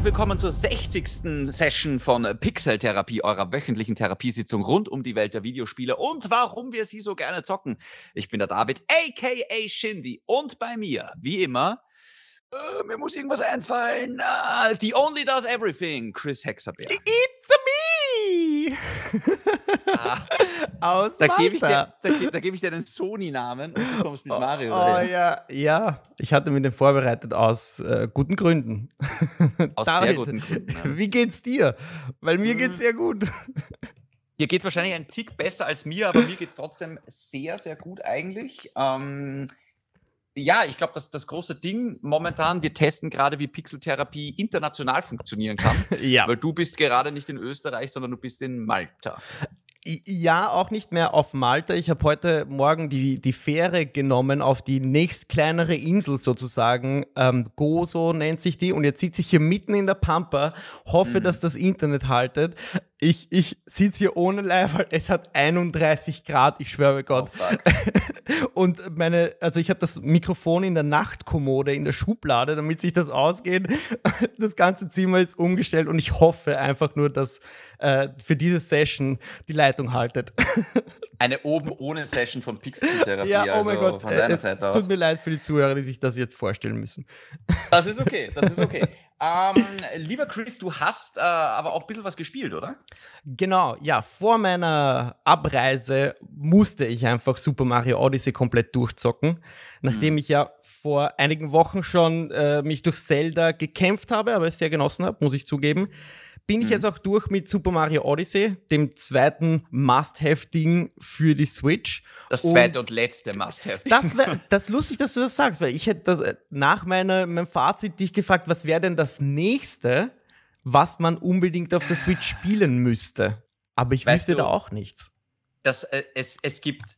herzlich willkommen zur 60. Session von Pixel Therapie, eurer wöchentlichen Therapiesitzung rund um die Welt der Videospiele und warum wir sie so gerne zocken. Ich bin der David, aka Shindy, und bei mir, wie immer, äh, mir muss irgendwas einfallen. Uh, the Only Does Everything, Chris Hexabeer. It's me! Ah, Aus da gebe ich, dir- da, ge- da geb ich dir einen Sony-Namen und du kommst mit Mario Oh dahin. ja, ja. Ich hatte mir den vorbereitet aus äh, guten Gründen. Aus sehr David, guten Gründen. ja. Wie geht's dir? Weil mir Hm. geht's sehr gut. Dir geht wahrscheinlich ein Tick besser als mir, aber mir geht es trotzdem sehr, sehr gut eigentlich. Ähm, ja, ich glaube, das, das große Ding momentan, wir testen gerade, wie Pixeltherapie international funktionieren kann. Ja. Weil du bist gerade nicht in Österreich, sondern du bist in Malta. Ja, auch nicht mehr auf Malta. Ich habe heute Morgen die, die Fähre genommen auf die nächst kleinere Insel sozusagen. Ähm, Gozo nennt sich die. Und jetzt sitze ich hier mitten in der Pampa, hoffe, Mhm. dass das Internet haltet. Ich, ich sitze hier ohne Leih, weil es hat 31 Grad, ich schwöre Gott. Oh. Und meine, also ich habe das Mikrofon in der Nachtkommode, in der Schublade, damit sich das ausgeht. Das ganze Zimmer ist umgestellt und ich hoffe einfach nur, dass äh, für diese Session die Leitung haltet. Eine oben ohne Session von Pixeltherapie. ja, also oh mein Gott, Von äh, deiner es, Seite es aus. tut mir leid für die Zuhörer, die sich das jetzt vorstellen müssen. Das ist okay, das ist okay. ähm, lieber Chris, du hast äh, aber auch ein bisschen was gespielt, oder? Genau, ja, vor meiner Abreise musste ich einfach Super Mario Odyssey komplett durchzocken, nachdem ich ja vor einigen Wochen schon äh, mich durch Zelda gekämpft habe, aber es sehr genossen habe, muss ich zugeben. Bin ich Mhm. jetzt auch durch mit Super Mario Odyssey, dem zweiten Must-Have-Ding für die Switch. Das Und- zweite und letzte Must-Have. Das das ist lustig, dass du das sagst, weil ich hätte das äh, nach meiner, meinem Fazit dich gefragt, was wäre denn das nächste, was man unbedingt auf der Switch spielen müsste? Aber ich Weißt wüsste du- da auch nichts. das, äh, es, es gibt.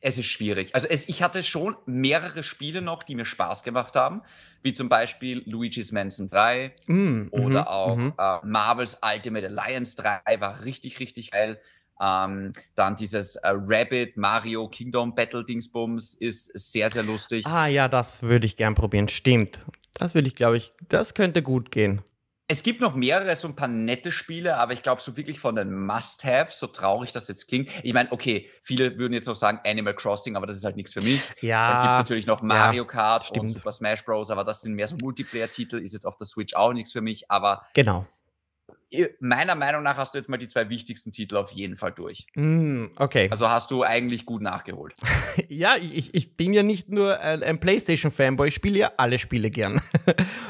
Es ist schwierig. Also es, ich hatte schon mehrere Spiele noch, die mir Spaß gemacht haben, wie zum Beispiel Luigi's Mansion 3 Mm, oder mhm, auch mhm. äh, Marvel's Ultimate Alliance 3 war richtig, richtig geil. Ähm, dann dieses äh, Rabbit Mario Kingdom Battle Dingsbums ist sehr, sehr lustig. Ah ja, das würde ich gern probieren. Stimmt. Das würde ich, glaube ich, das könnte gut gehen. Es gibt noch mehrere, so ein paar nette Spiele, aber ich glaube, so wirklich von den Must-Haves, so traurig das jetzt klingt. Ich meine, okay, viele würden jetzt noch sagen Animal Crossing, aber das ist halt nichts für mich. Dann gibt es Ja, natürlich noch Mario Kart und stimmt. Super Smash Bros., aber das sind mehr so Multiplayer-Titel, ist jetzt auf der Switch auch nichts für mich. Aber genau. Meiner Meinung nach hast du jetzt mal die zwei wichtigsten Titel auf jeden Fall durch. Mm, okay. Also hast du eigentlich gut nachgeholt. ja, ich, ich bin ja nicht nur ein, ein PlayStation-Fanboy, ich spiele ja alle Spiele gern.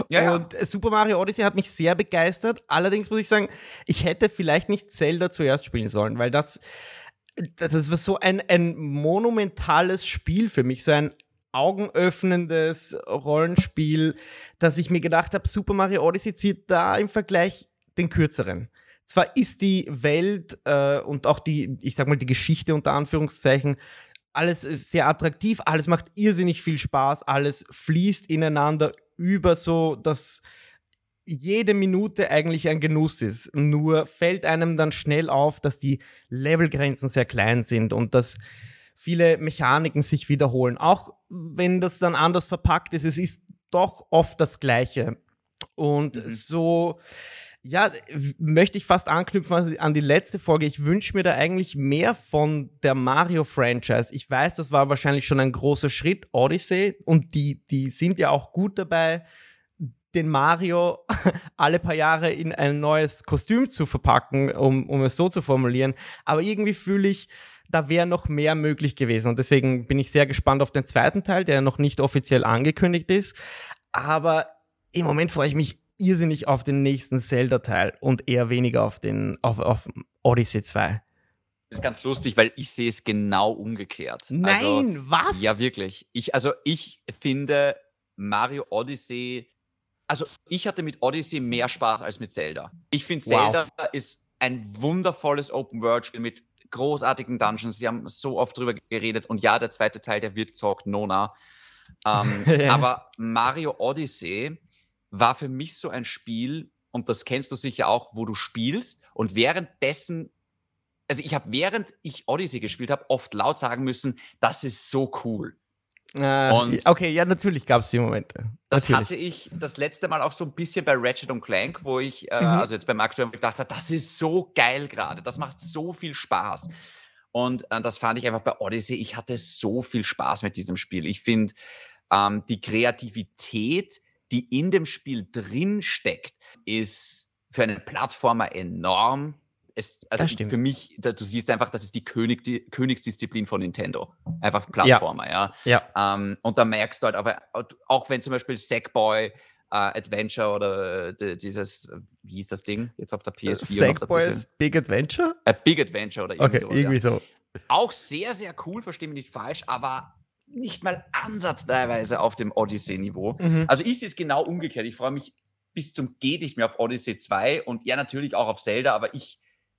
Ja, ja. Und äh, Super Mario Odyssey hat mich sehr begeistert. Allerdings muss ich sagen, ich hätte vielleicht nicht Zelda zuerst spielen sollen, weil das, das war so ein, ein monumentales Spiel für mich, so ein augenöffnendes Rollenspiel, dass ich mir gedacht habe, Super Mario Odyssey zieht da im Vergleich den kürzeren. Zwar ist die Welt äh, und auch die, ich sag mal, die Geschichte unter Anführungszeichen, alles ist sehr attraktiv, alles macht irrsinnig viel Spaß, alles fließt ineinander über so, dass jede Minute eigentlich ein Genuss ist. Nur fällt einem dann schnell auf, dass die Levelgrenzen sehr klein sind und dass viele Mechaniken sich wiederholen. Auch wenn das dann anders verpackt ist, es ist doch oft das Gleiche. Und Mhm. so, ja, möchte ich fast anknüpfen an die- an die letzte Folge. Ich wünsche mir da eigentlich mehr von der Mario-Franchise. Ich weiß, das war wahrscheinlich schon ein großer Schritt, Odyssey, und die, die sind ja auch gut dabei, den Mario alle paar Jahre in ein neues Kostüm zu verpacken, um, um es so zu formulieren. Aber irgendwie fühle ich, da wäre noch mehr möglich gewesen. Und deswegen bin ich sehr gespannt auf den zweiten Teil, der noch nicht offiziell angekündigt ist. Aber im Moment freue ich mich irrsinnig auf den nächsten Zelda-Teil und eher weniger auf den auf, auf Odyssey 2. Das ist ganz lustig, weil ich sehe es genau umgekehrt. Also, Nein, was? Ja, wirklich. Ich, also ich finde Mario Odyssey, also ich hatte mit Odyssey mehr Spaß als mit Zelda. Ich finde Wow. Zelda ist ein wundervolles Open-World-Spiel mit großartigen Dungeons. Wir haben so oft drüber geredet und ja, der zweite Teil, der wird zockt, Nona. Ähm. Aber Mario Odyssey war für mich so ein Spiel, und das kennst du sicher auch, wo du spielst und währenddessen also ich habe, während ich Odyssey gespielt habe, oft laut sagen müssen, das ist so cool. Äh, okay, ja, natürlich gab es die Momente. Das natürlich. hatte ich das letzte Mal auch so ein bisschen bei Ratchet und Clank, wo ich, äh, Mhm. also jetzt beim aktuellen gedacht habe, das ist so geil gerade, das macht so viel Spaß. Und äh, das fand ich einfach bei Odyssey, ich hatte so viel Spaß mit diesem Spiel. Ich finde, ähm, die Kreativität, die in dem Spiel drin steckt, ist für einen Plattformer enorm. Es, also Das stimmt. für mich, da, du siehst einfach, das ist die, König, die Königsdisziplin von Nintendo. Einfach Plattformer, ja. Ja. Ähm, und da merkst du halt, aber auch wenn zum Beispiel Sackboy äh, Adventure oder äh, di- dieses, äh, wie hieß das Ding jetzt auf der PS4? auf der Sackboys Big Adventure? PS5? Äh, Big Adventure oder irgendwie Okay, sowas, irgendwie ja. so. Auch sehr, sehr cool, verstehe mich nicht falsch, aber nicht mal ansatzteilweise auf dem Odyssey-Niveau. Mhm. Also ich sehe es genau umgekehrt. Ich freue mich bis zum Geht nicht mehr auf Odyssey 2 und ja, natürlich auch auf Zelda, aber ich,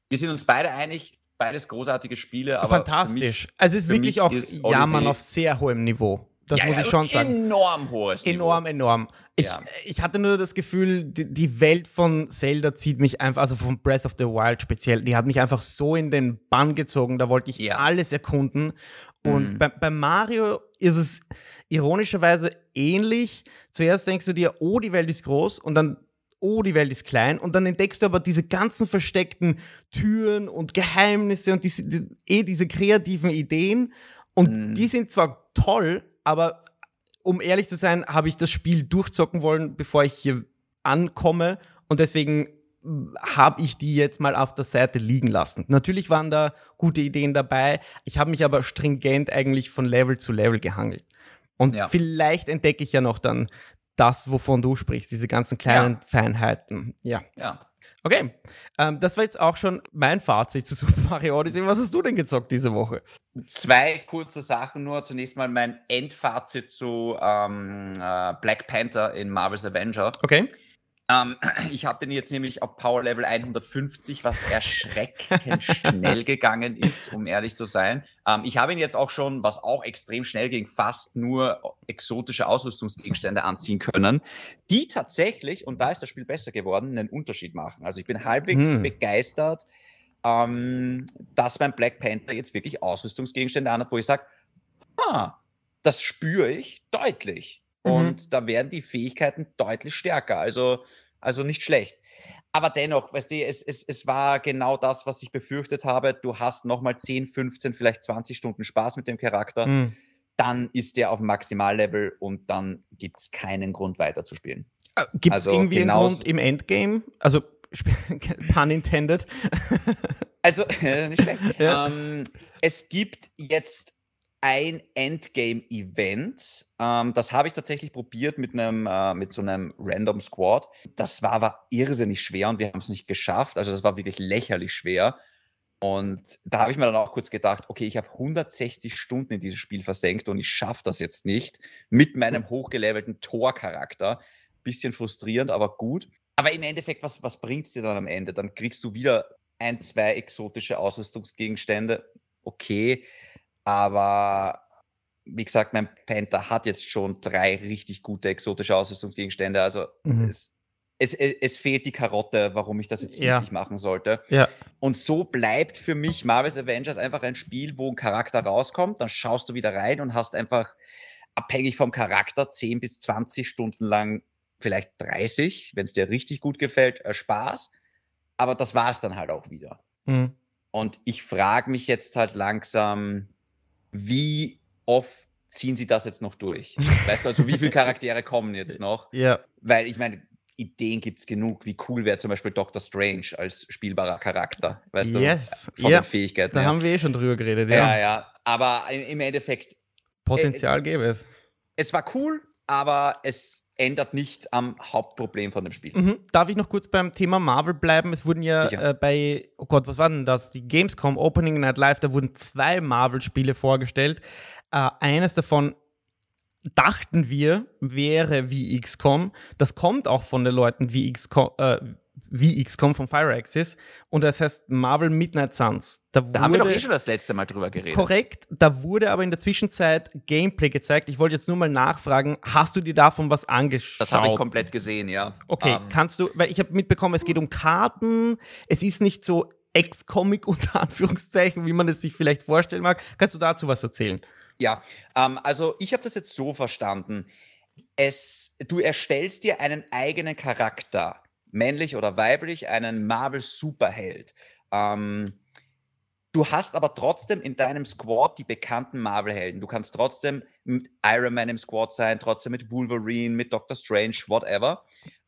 wir sind uns beide einig, beides großartige Spiele. Aber Fantastisch. Also es ist wirklich mich auch ist Jammern Odyssey- auf sehr hohem Niveau. Das ja, muss ja, ich schon sagen. Enorm hohes Niveau. Enorm, enorm. Ich, Ja. ich hatte nur das Gefühl, die, die Welt von Zelda zieht mich einfach, also von Breath of the Wild speziell, die hat mich einfach so in den Bann gezogen. Da wollte ich Ja. alles erkunden. Und Mhm. bei, bei Mario ist es ironischerweise ähnlich. Zuerst denkst du dir, oh, die Welt ist groß und dann, oh, die Welt ist klein. Und dann entdeckst du aber diese ganzen versteckten Türen und Geheimnisse und diese, die, eh diese kreativen Ideen. Und Mhm. die sind zwar toll, aber um ehrlich zu sein, habe ich das Spiel durchzocken wollen, bevor ich hier ankomme. Und deswegen habe ich die jetzt mal auf der Seite liegen lassen. Natürlich waren da gute Ideen dabei. Ich habe mich aber stringent eigentlich von Level zu Level gehangelt. Und Ja. vielleicht entdecke ich ja noch dann das, wovon du sprichst, diese ganzen kleinen Feinheiten. Ja. Ja. Okay. Ähm, das war jetzt auch schon mein Fazit zu Super Mario Odyssey. Was hast du denn gezockt diese Woche? Zwei kurze Sachen nur. Zunächst mal mein Endfazit zu ähm, äh, Black Panther in Marvel's Avenger. Okay. Ähm, ich habe den jetzt nämlich auf Power Level 150, was erschreckend schnell gegangen ist, um ehrlich zu sein. Ähm, ich habe ihn jetzt auch schon, was auch extrem schnell ging, fast nur exotische Ausrüstungsgegenstände anziehen können, die tatsächlich, und da ist das Spiel besser geworden, einen Unterschied machen. Also ich bin halbwegs Hm. begeistert, ähm, dass mein Black Panther jetzt wirklich Ausrüstungsgegenstände anhat, wo ich sage, ah, das spüre ich deutlich. Mhm. Und da werden die Fähigkeiten deutlich stärker. Also, also nicht schlecht. Aber dennoch, weißt du, es, es, es war genau das, was ich befürchtet habe. Du hast nochmal 10, 15, vielleicht 20 Stunden Spaß mit dem Charakter. Hm. Dann ist der auf dem Maximallevel und dann gibt es keinen Grund weiterzuspielen. Gibt es Also irgendwie einen Grund im Endgame? Also, pun intended. Also, nicht schlecht. Ja. Ähm, es gibt jetzt ein Endgame-Event. Ähm, das habe ich tatsächlich probiert mit, einem, äh, mit so einem Random Squad. Das war aber irrsinnig schwer und wir haben es nicht geschafft. Also, das war wirklich lächerlich schwer. Und da habe ich mir dann auch kurz gedacht, okay, ich habe 160 Stunden in dieses Spiel versenkt und ich schaffe das jetzt nicht mit meinem hochgelevelten Tor-Charakter. Bisschen frustrierend, aber gut. Aber im Endeffekt, was, was bringt es dir dann am Ende? Dann kriegst du wieder ein, zwei exotische Ausrüstungsgegenstände. Okay, aber wie gesagt, mein Panther hat jetzt schon drei richtig gute exotische Ausrüstungsgegenstände. Also Mhm. es, es, es, fehlt die Karotte, warum ich das jetzt Ja. wirklich machen sollte. Ja. Und so bleibt für mich Marvel's Avengers einfach ein Spiel, wo ein Charakter rauskommt, dann schaust du wieder rein und hast einfach abhängig vom Charakter 10 bis 20 Stunden lang, vielleicht 30, wenn es dir richtig gut gefällt, äh, Spaß. Aber das war es dann halt auch wieder. Hm. Und ich frage mich jetzt halt langsam, wie oft ziehen sie das jetzt noch durch? Weißt du, also wie viele Charaktere kommen jetzt noch? Ja. Weil ich meine, Ideen gibt es genug. Wie cool wäre zum Beispiel Doctor Strange als spielbarer Charakter? Weißt Yes. du, von Ja, den Fähigkeiten Da her. haben wir eh schon drüber geredet, ja, ja. ja. Aber im im Endeffekt, Potenzial gäbe es. es war cool, aber es ändert nichts am Hauptproblem von dem Spiel. Mhm. Darf ich noch kurz beim Thema Marvel bleiben? Es wurden ja äh, bei, oh Gott, was war denn das? Die Gamescom Opening Night Live, da wurden zwei Marvel-Spiele vorgestellt. Äh, eines davon dachten wir, wäre wie XCOM. Das kommt auch von den Leuten wie XCOM, äh, wie XCOM von Fireaxis. Und das heißt Marvel Midnight Suns. Da, Da haben wir doch eh schon das letzte Mal drüber geredet. Korrekt, da wurde aber in der Zwischenzeit Gameplay gezeigt. Ich wollte jetzt nur mal nachfragen, hast du dir davon was angeschaut? Das habe ich komplett gesehen, ja. Okay, Ähm, kannst du, weil ich habe mitbekommen, es geht um Karten, es ist nicht so Ex-Comic unter Anführungszeichen, wie man es sich vielleicht vorstellen mag. Kannst du dazu was erzählen? Ja, ähm, also ich habe das jetzt so verstanden. Es, du erstellst dir einen eigenen Charakter, männlich oder weiblich, einen Marvel-Superheld. Ähm, du hast aber trotzdem in deinem Squad die bekannten Marvel-Helden. Du kannst trotzdem mit Iron Man im Squad sein, trotzdem mit Wolverine, mit Doctor Strange, whatever.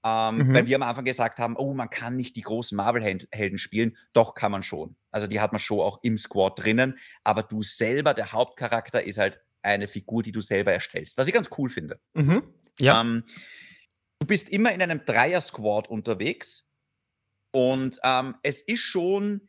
Ähm, mhm. Weil wir am Anfang gesagt haben, oh, man kann nicht die großen Marvel-Helden spielen. Doch, kann man schon. Also die hat man schon auch im Squad drinnen. Aber du selber, der Hauptcharakter, ist halt eine Figur, die du selber erstellst. Was ich ganz cool finde. Mhm. Ja. Ähm, du bist immer in einem Dreier-Squad unterwegs. Und ähm, es ist schon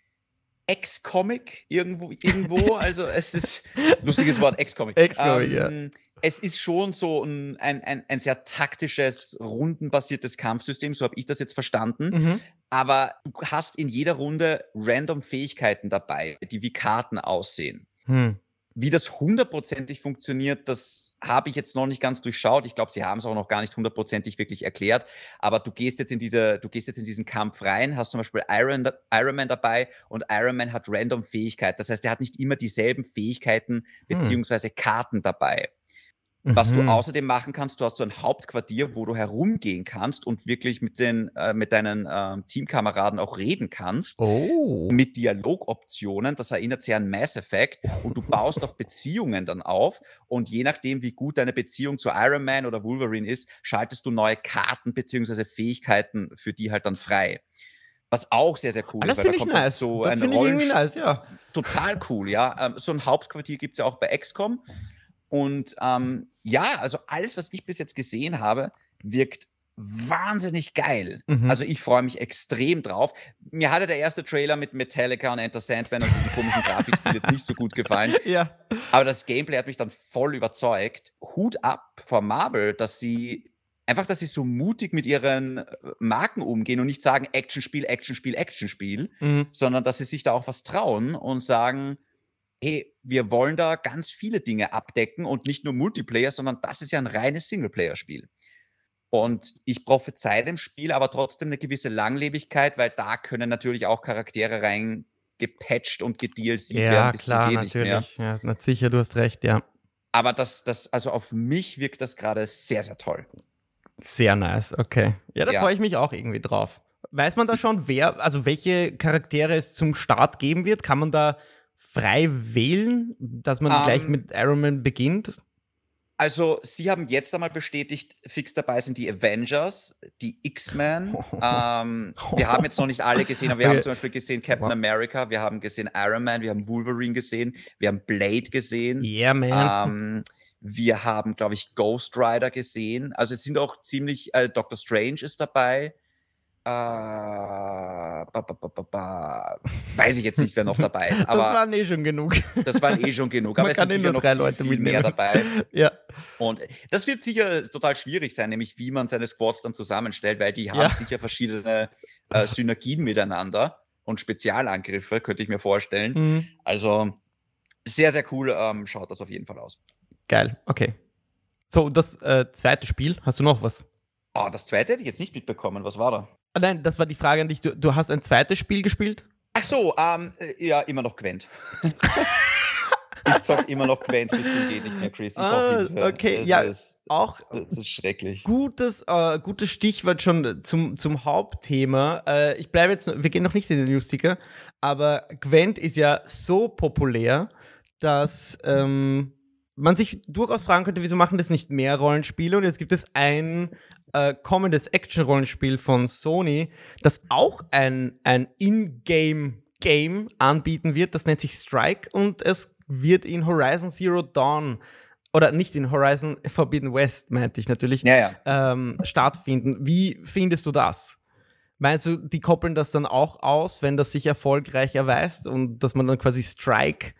Ex-Comic irgendwo, irgendwo. Also es ist lustiges Wort, Ex-Comic. Ex-Comic, ähm, ja. Es ist schon so ein, ein, ein, ein sehr taktisches, rundenbasiertes Kampfsystem, so habe ich das jetzt verstanden. Mhm. Aber du hast in jeder Runde random Fähigkeiten dabei, die wie Karten aussehen. Hm. Wie das hundertprozentig funktioniert, das habe ich jetzt noch nicht ganz durchschaut. Ich glaube, sie haben es auch noch gar nicht hundertprozentig wirklich erklärt. Aber du gehst jetzt in diese, du gehst jetzt in diesen Kampf rein, hast zum Beispiel Iron, Iron Man dabei und Iron Man hat random Fähigkeiten. Das heißt, er hat nicht immer dieselben Fähigkeiten hm. beziehungsweise Karten dabei. Was du mhm. außerdem machen kannst, du hast so ein Hauptquartier, wo du herumgehen kannst und wirklich mit, den, äh, mit deinen äh, Teamkameraden auch reden kannst. Oh. Mit Dialogoptionen. Das erinnert sehr an Mass Effect. Und du baust auch Beziehungen dann auf. Und je nachdem, wie gut deine Beziehung zu Iron Man oder Wolverine ist, schaltest du neue Karten bzw. Fähigkeiten für die halt dann frei. Was auch sehr, sehr cool ah, ist. Das finde ich nice. So das finde ich irgendwie nice, ja. Total cool, ja. Ähm, so ein Hauptquartier gibt es ja auch bei XCOM. Und ähm, ja, also alles, was ich bis jetzt gesehen habe, wirkt wahnsinnig geil. Mhm. Also ich freue mich extrem drauf. Mir hatte der erste Trailer mit Metallica und Enter Sandman und diesem komischen Grafikstil jetzt nicht so gut gefallen. Ja. Aber das Gameplay hat mich dann voll überzeugt. Hut ab vor Marvel, dass sie einfach, dass sie so mutig mit ihren äh, Marken umgehen und nicht sagen Actionspiel, Actionspiel, Actionspiel, mhm. sondern dass sie sich da auch was trauen und sagen, hey, wir wollen da ganz viele Dinge abdecken und nicht nur Multiplayer, sondern das ist ja ein reines Singleplayer-Spiel. Und ich prophezei dem Spiel aber trotzdem eine gewisse Langlebigkeit, weil da können natürlich auch Charaktere rein gepatcht und gedealt ja, werden. Bis klar, natürlich. Ja, na, sicher, du hast recht, ja. Aber das, das, also auf mich wirkt das gerade sehr, sehr toll. Sehr nice, okay. Ja, da ja. freue ich mich auch irgendwie drauf. Weiß man da schon, wer, also welche Charaktere es zum Start geben wird? Kann man da frei wählen, dass man um, gleich ähm. mit Iron Man beginnt? Also, sie haben jetzt einmal bestätigt, fix dabei sind die Avengers, die X-Men. ähm, wir haben jetzt noch nicht alle gesehen, aber wir haben zum Beispiel gesehen Captain America, wir haben gesehen Iron Man, wir haben Wolverine gesehen, wir haben Blade gesehen. Yeah, man. Ähm, wir haben, glaube ich, Ghost Rider gesehen. Also, es sind auch ziemlich, äh, Doctor Strange ist dabei. Äh, ba, ba, ba, weiß ich jetzt nicht, wer noch dabei ist. Aber das waren eh schon genug. Das waren eh schon genug. Aber Man es sind sicher noch drei Leute viel mehr dabei. Ja. Und das wird sicher total schwierig sein, nämlich wie man seine Squads dann zusammenstellt, weil die haben ja. sicher verschiedene äh, Synergien miteinander und Spezialangriffe, könnte ich mir vorstellen. Mhm. Also sehr, sehr cool ähm, schaut das auf jeden Fall aus. Geil, okay. So, das äh, zweite Spiel, hast du noch was? Oh, das zweite hätte ich jetzt nicht mitbekommen. Was war da? Ah, nein, das war die Frage an dich. Du, du hast ein zweites Spiel gespielt? Ach so, ähm, äh, ja, immer noch Gwent. ich zock immer noch Gwent bis zum geht nicht mehr, Chris. Ah, okay, das ja, ist, auch das ist schrecklich. Gutes, äh, gutes Stichwort schon zum, zum Hauptthema. Äh, ich bleibe jetzt, wir gehen noch nicht in den Newsticker, aber Gwent ist ja so populär, dass ähm, man sich durchaus fragen könnte, wieso machen das nicht mehr Rollenspiele? Und jetzt gibt es ein äh, kommendes Action-Rollenspiel von Sony, das auch ein, ein In-Game-Game anbieten wird. Das nennt sich Strike und es wird in Horizon Zero Dawn oder nicht in Horizon Forbidden West, meinte ich natürlich, ja, ja. Ähm, stattfinden. Wie findest du das? Meinst du, die koppeln das dann auch aus, wenn das sich erfolgreich erweist und dass man dann quasi Strike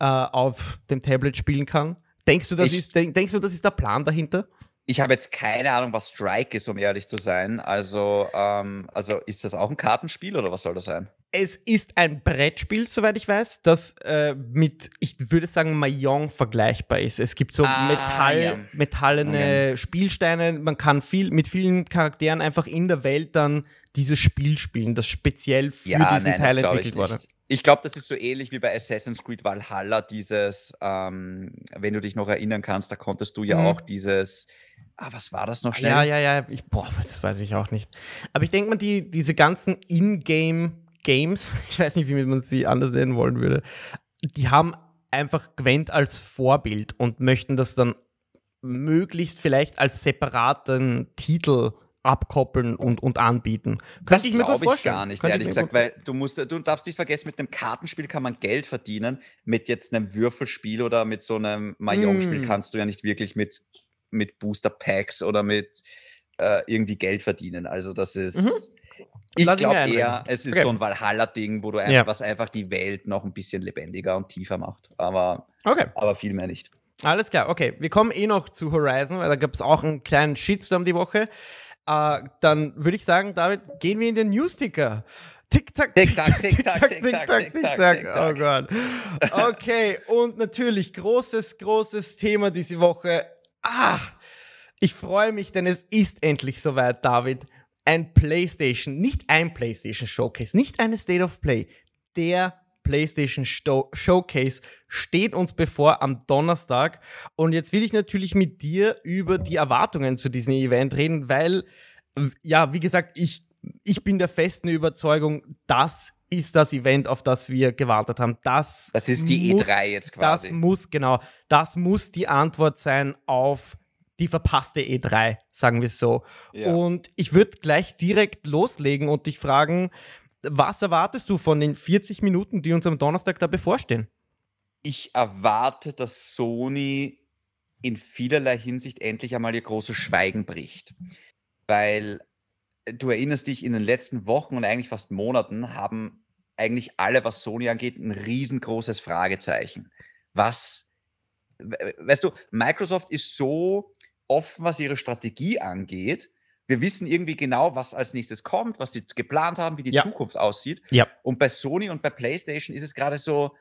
äh, auf dem Tablet spielen kann? Denkst du, das ich, ist, denk, denkst du, das ist der Plan dahinter? Ich habe jetzt keine Ahnung, was Strike ist, um ehrlich zu sein. Also, ähm, also ist das auch ein Kartenspiel oder was soll das sein? es ist ein Brettspiel, soweit ich weiß, das äh, mit, ich würde sagen, Mayong vergleichbar ist. Es gibt so Ah, Metall, ja. metallene Spielsteine. Man kann viel mit vielen Charakteren einfach in der Welt dann dieses Spiel spielen, das speziell für Ja, diesen nein, Teil glaube ich entwickelt wurde. nicht. Ich glaube, das ist so ähnlich wie bei Assassin's Creed Valhalla, dieses, ähm, wenn du dich noch erinnern kannst, da konntest du ja Mhm. auch dieses, ah, was war das noch schnell? Ja, ja, ja. Ich, boah, das weiß ich auch nicht. Aber ich denke mal, die, diese ganzen In-Game-Games, ich weiß nicht, wie man sie anders nennen wollen würde, die haben einfach Gwent als Vorbild und möchten das dann möglichst vielleicht als separaten Titel abkoppeln und, und anbieten. Könnte Das ich mir gut glaube ich vorstellen. gar nicht, Könnte ehrlich gesagt, weil du musst, du darfst nicht vergessen, mit einem Kartenspiel kann man Geld verdienen, mit jetzt einem Würfelspiel oder mit so einem Mahjong-Spiel Mm. kannst du ja nicht wirklich mit, mit Booster-Packs oder mit äh, irgendwie Geld verdienen. Also das ist, Mhm. ich glaube eher, es ist Okay. so ein Valhalla-Ding, wo du ein, Ja. was einfach die Welt noch ein bisschen lebendiger und tiefer macht, aber, Okay. aber viel mehr nicht. Alles klar, okay. Wir kommen eh noch zu Horizon, weil da gab es auch einen kleinen Shitstorm die Woche. Äh, dann würde ich sagen, David, gehen wir in den News-Ticker. Tick-Tack, Tick-Tack, Tick-Tack, Tick-Tack, Tick-Tack. Oh Gott. Okay, und natürlich großes, großes Thema diese Woche. Ah, ich freue mich, denn es ist endlich soweit, David. Ein PlayStation, nicht ein PlayStation Showcase, nicht eine State of Play, der PlayStation Showcase steht uns bevor am Donnerstag. Und jetzt will ich natürlich mit dir über die Erwartungen zu diesem Event reden, weil, ja, wie gesagt, ich, ich bin der festen Überzeugung, das ist das Event, auf das wir gewartet haben. Das, Das ist die E3 jetzt quasi. Das muss, genau, das muss die Antwort sein auf die verpasste E3, sagen wir es so. Ja. Und ich würde gleich direkt loslegen und dich fragen, was erwartest du von den 40 Minuten, die uns am Donnerstag da bevorstehen? ich erwarte, dass Sony in vielerlei Hinsicht endlich einmal ihr großes Schweigen bricht. Weil äh, du erinnerst dich, in den letzten Wochen und eigentlich fast Monaten haben eigentlich alle, was Sony angeht, ein riesengroßes Fragezeichen. Was, we- weißt du, Microsoft ist so offen, was ihre Strategie angeht. Wir wissen irgendwie genau, was als nächstes kommt, was sie geplant haben, wie die Ja. Zukunft aussieht. Ja. Und bei Sony und bei PlayStation ist es gerade so,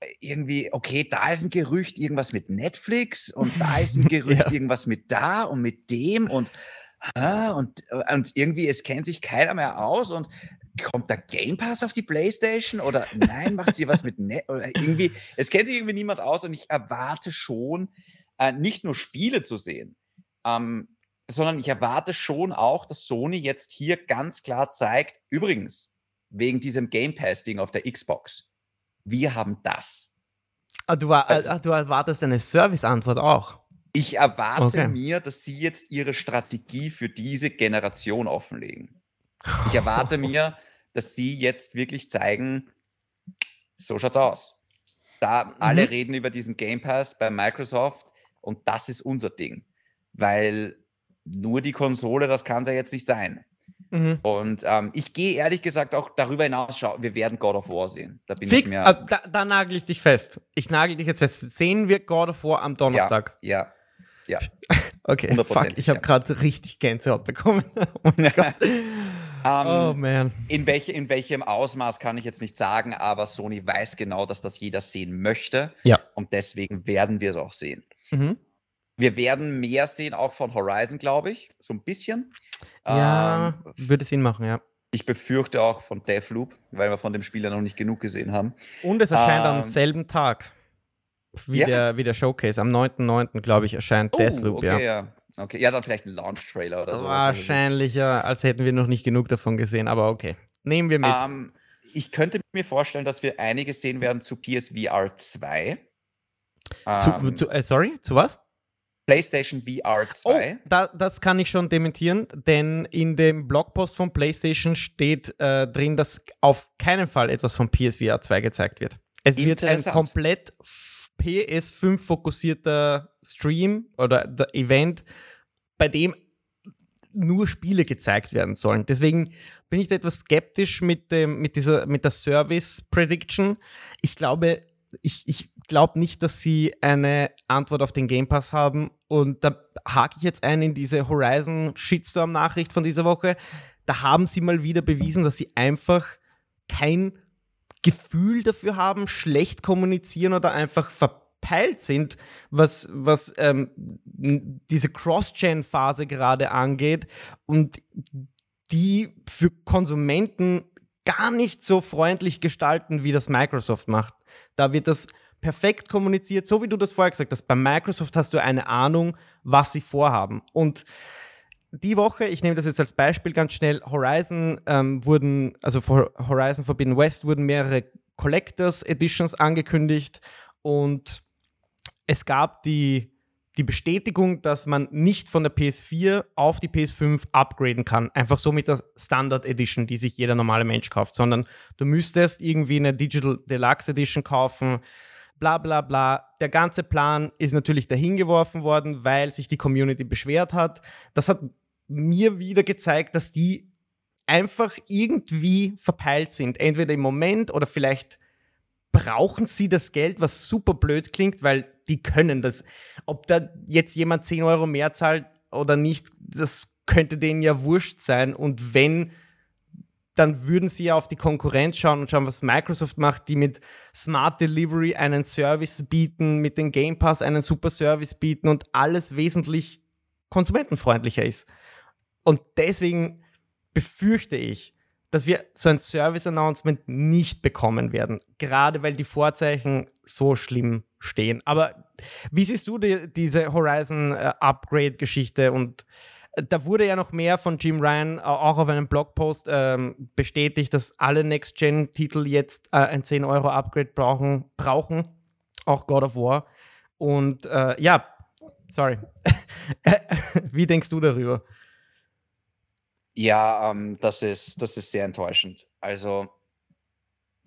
äh, irgendwie, okay, da ist ein Gerücht, irgendwas mit Netflix und da ist ein Gerücht, Ja. irgendwas mit da und mit dem und, und, und irgendwie, es kennt sich keiner mehr aus und kommt der Game Pass auf die Playstation oder nein, macht sie was mit Net oder irgendwie, es kennt sich irgendwie niemand aus und ich erwarte schon, äh, nicht nur Spiele zu sehen, ähm, sondern ich erwarte schon auch, dass Sony jetzt hier ganz klar zeigt, übrigens, wegen diesem Game Pass-Ding auf der Xbox, wir haben das. Ah, du, war, Also- ah, du erwartest eine Service-Antwort auch. Ich erwarte Okay. mir, dass sie jetzt ihre Strategie für diese Generation offenlegen. Ich erwarte mir, dass sie jetzt wirklich zeigen, so schaut's aus. Da alle Mhm. reden über diesen Game Pass bei Microsoft und das ist unser Ding. Weil nur die Konsole, das kann es ja jetzt nicht sein. Mhm. Und ähm, ich gehe ehrlich gesagt auch darüber hinaus, schau, wir werden God of War sehen. Da bin ich Fix, mir. ah, da, da nagel ich dich fest. Ich nagel dich jetzt fest. Sehen wir God of War am Donnerstag? Ja, ja. Okay, 100%, fuck, ich habe ja. gerade richtig Gänsehaut bekommen. oh Gott. Ähm, oh man. In, welche, in welchem Ausmaß kann ich jetzt nicht sagen, aber Sony weiß genau, dass das jeder sehen möchte. Ja. Und deswegen werden wir es auch sehen. Mhm. Wir werden mehr sehen, auch von Horizon, glaube ich. So ein bisschen. Ja, Ähm, würde Sinn machen, ja. ich befürchte auch von Deathloop, weil wir von dem Spiel ja noch nicht genug gesehen haben. Und es erscheint am Ähm, selben Tag wie, ja. der, wie der Showcase. Am 9.9., glaube ich, erscheint Deathloop, Oh, okay, ja. ja. Okay, ja, dann vielleicht ein Launch-Trailer oder so. Wahrscheinlich, ja, als hätten wir noch nicht genug davon gesehen, aber okay. Nehmen wir mit. Ähm, ich könnte mir vorstellen, dass wir einige sehen werden zu PSVR 2. zu, Ähm, zu, äh, sorry, zu was? PlayStation VR 2. Oh, da, das kann ich schon dementieren, denn in dem Blogpost von PlayStation steht äh, drin, dass auf keinen Fall etwas von PSVR 2 gezeigt wird. Es wird ein komplett PS5 fokussierter Stream oder der Event, bei dem nur Spiele gezeigt werden sollen. Deswegen bin ich da etwas skeptisch mit, dem, mit, dieser, mit der Service Prediction. Ich glaube, ich, ich glaube nicht, dass sie eine Antwort auf den Game Pass haben. Und da hake ich jetzt ein in diese Horizon Shitstorm-Nachricht von dieser Woche. Da haben sie mal wieder bewiesen, dass sie einfach kein Gefühl dafür haben, schlecht kommunizieren oder einfach verpeilt sind, was, was ähm, diese Cross-Gen-Phase gerade angeht und die für Konsumenten gar nicht so freundlich gestalten, wie das Microsoft macht. Da wird das perfekt kommuniziert, so wie du das vorher gesagt hast. Bei Microsoft hast du eine Ahnung, was sie vorhaben. Und die Woche, ich nehme das jetzt als Beispiel ganz schnell, Horizon ähm, wurden, also für Horizon Forbidden West wurden mehrere Collectors Editions angekündigt und es gab die, die Bestätigung, dass man nicht von der PS4 auf die PS5 upgraden kann. Einfach so mit der Standard Edition, die sich jeder normale Mensch kauft, sondern du müsstest irgendwie eine Digital Deluxe Edition kaufen. Bla bla bla. Der ganze Plan ist natürlich dahingeworfen worden, weil sich die Community beschwert hat. Das hat mir wieder gezeigt, dass die einfach irgendwie verpeilt sind. Entweder im Moment oder vielleicht brauchen sie das Geld, was super blöd klingt, weil die können das. Ob da jetzt jemand 10 Euro mehr zahlt oder nicht, das könnte denen ja wurscht sein. Und wenn, dann würden sie ja auf die Konkurrenz schauen und schauen, was Microsoft macht, die mit Smart Delivery einen Service bieten, mit dem Game Pass einen super Service bieten und alles wesentlich konsumentenfreundlicher ist. Und deswegen befürchte ich, dass wir so ein Service-Announcement nicht bekommen werden, gerade weil die Vorzeichen so schlimm stehen. Aber wie siehst du die, diese Horizon-Upgrade-Geschichte? Und äh, da wurde ja noch mehr von Jim Ryan auch auf einem Blogpost ähm, bestätigt, dass alle Next-Gen-Titel jetzt äh, ein 10-Euro-Upgrade brauchen, brauchen, auch God of War. Und äh, ja, sorry. wie denkst du darüber? Ja, ähm, das ist das ist sehr enttäuschend. Also,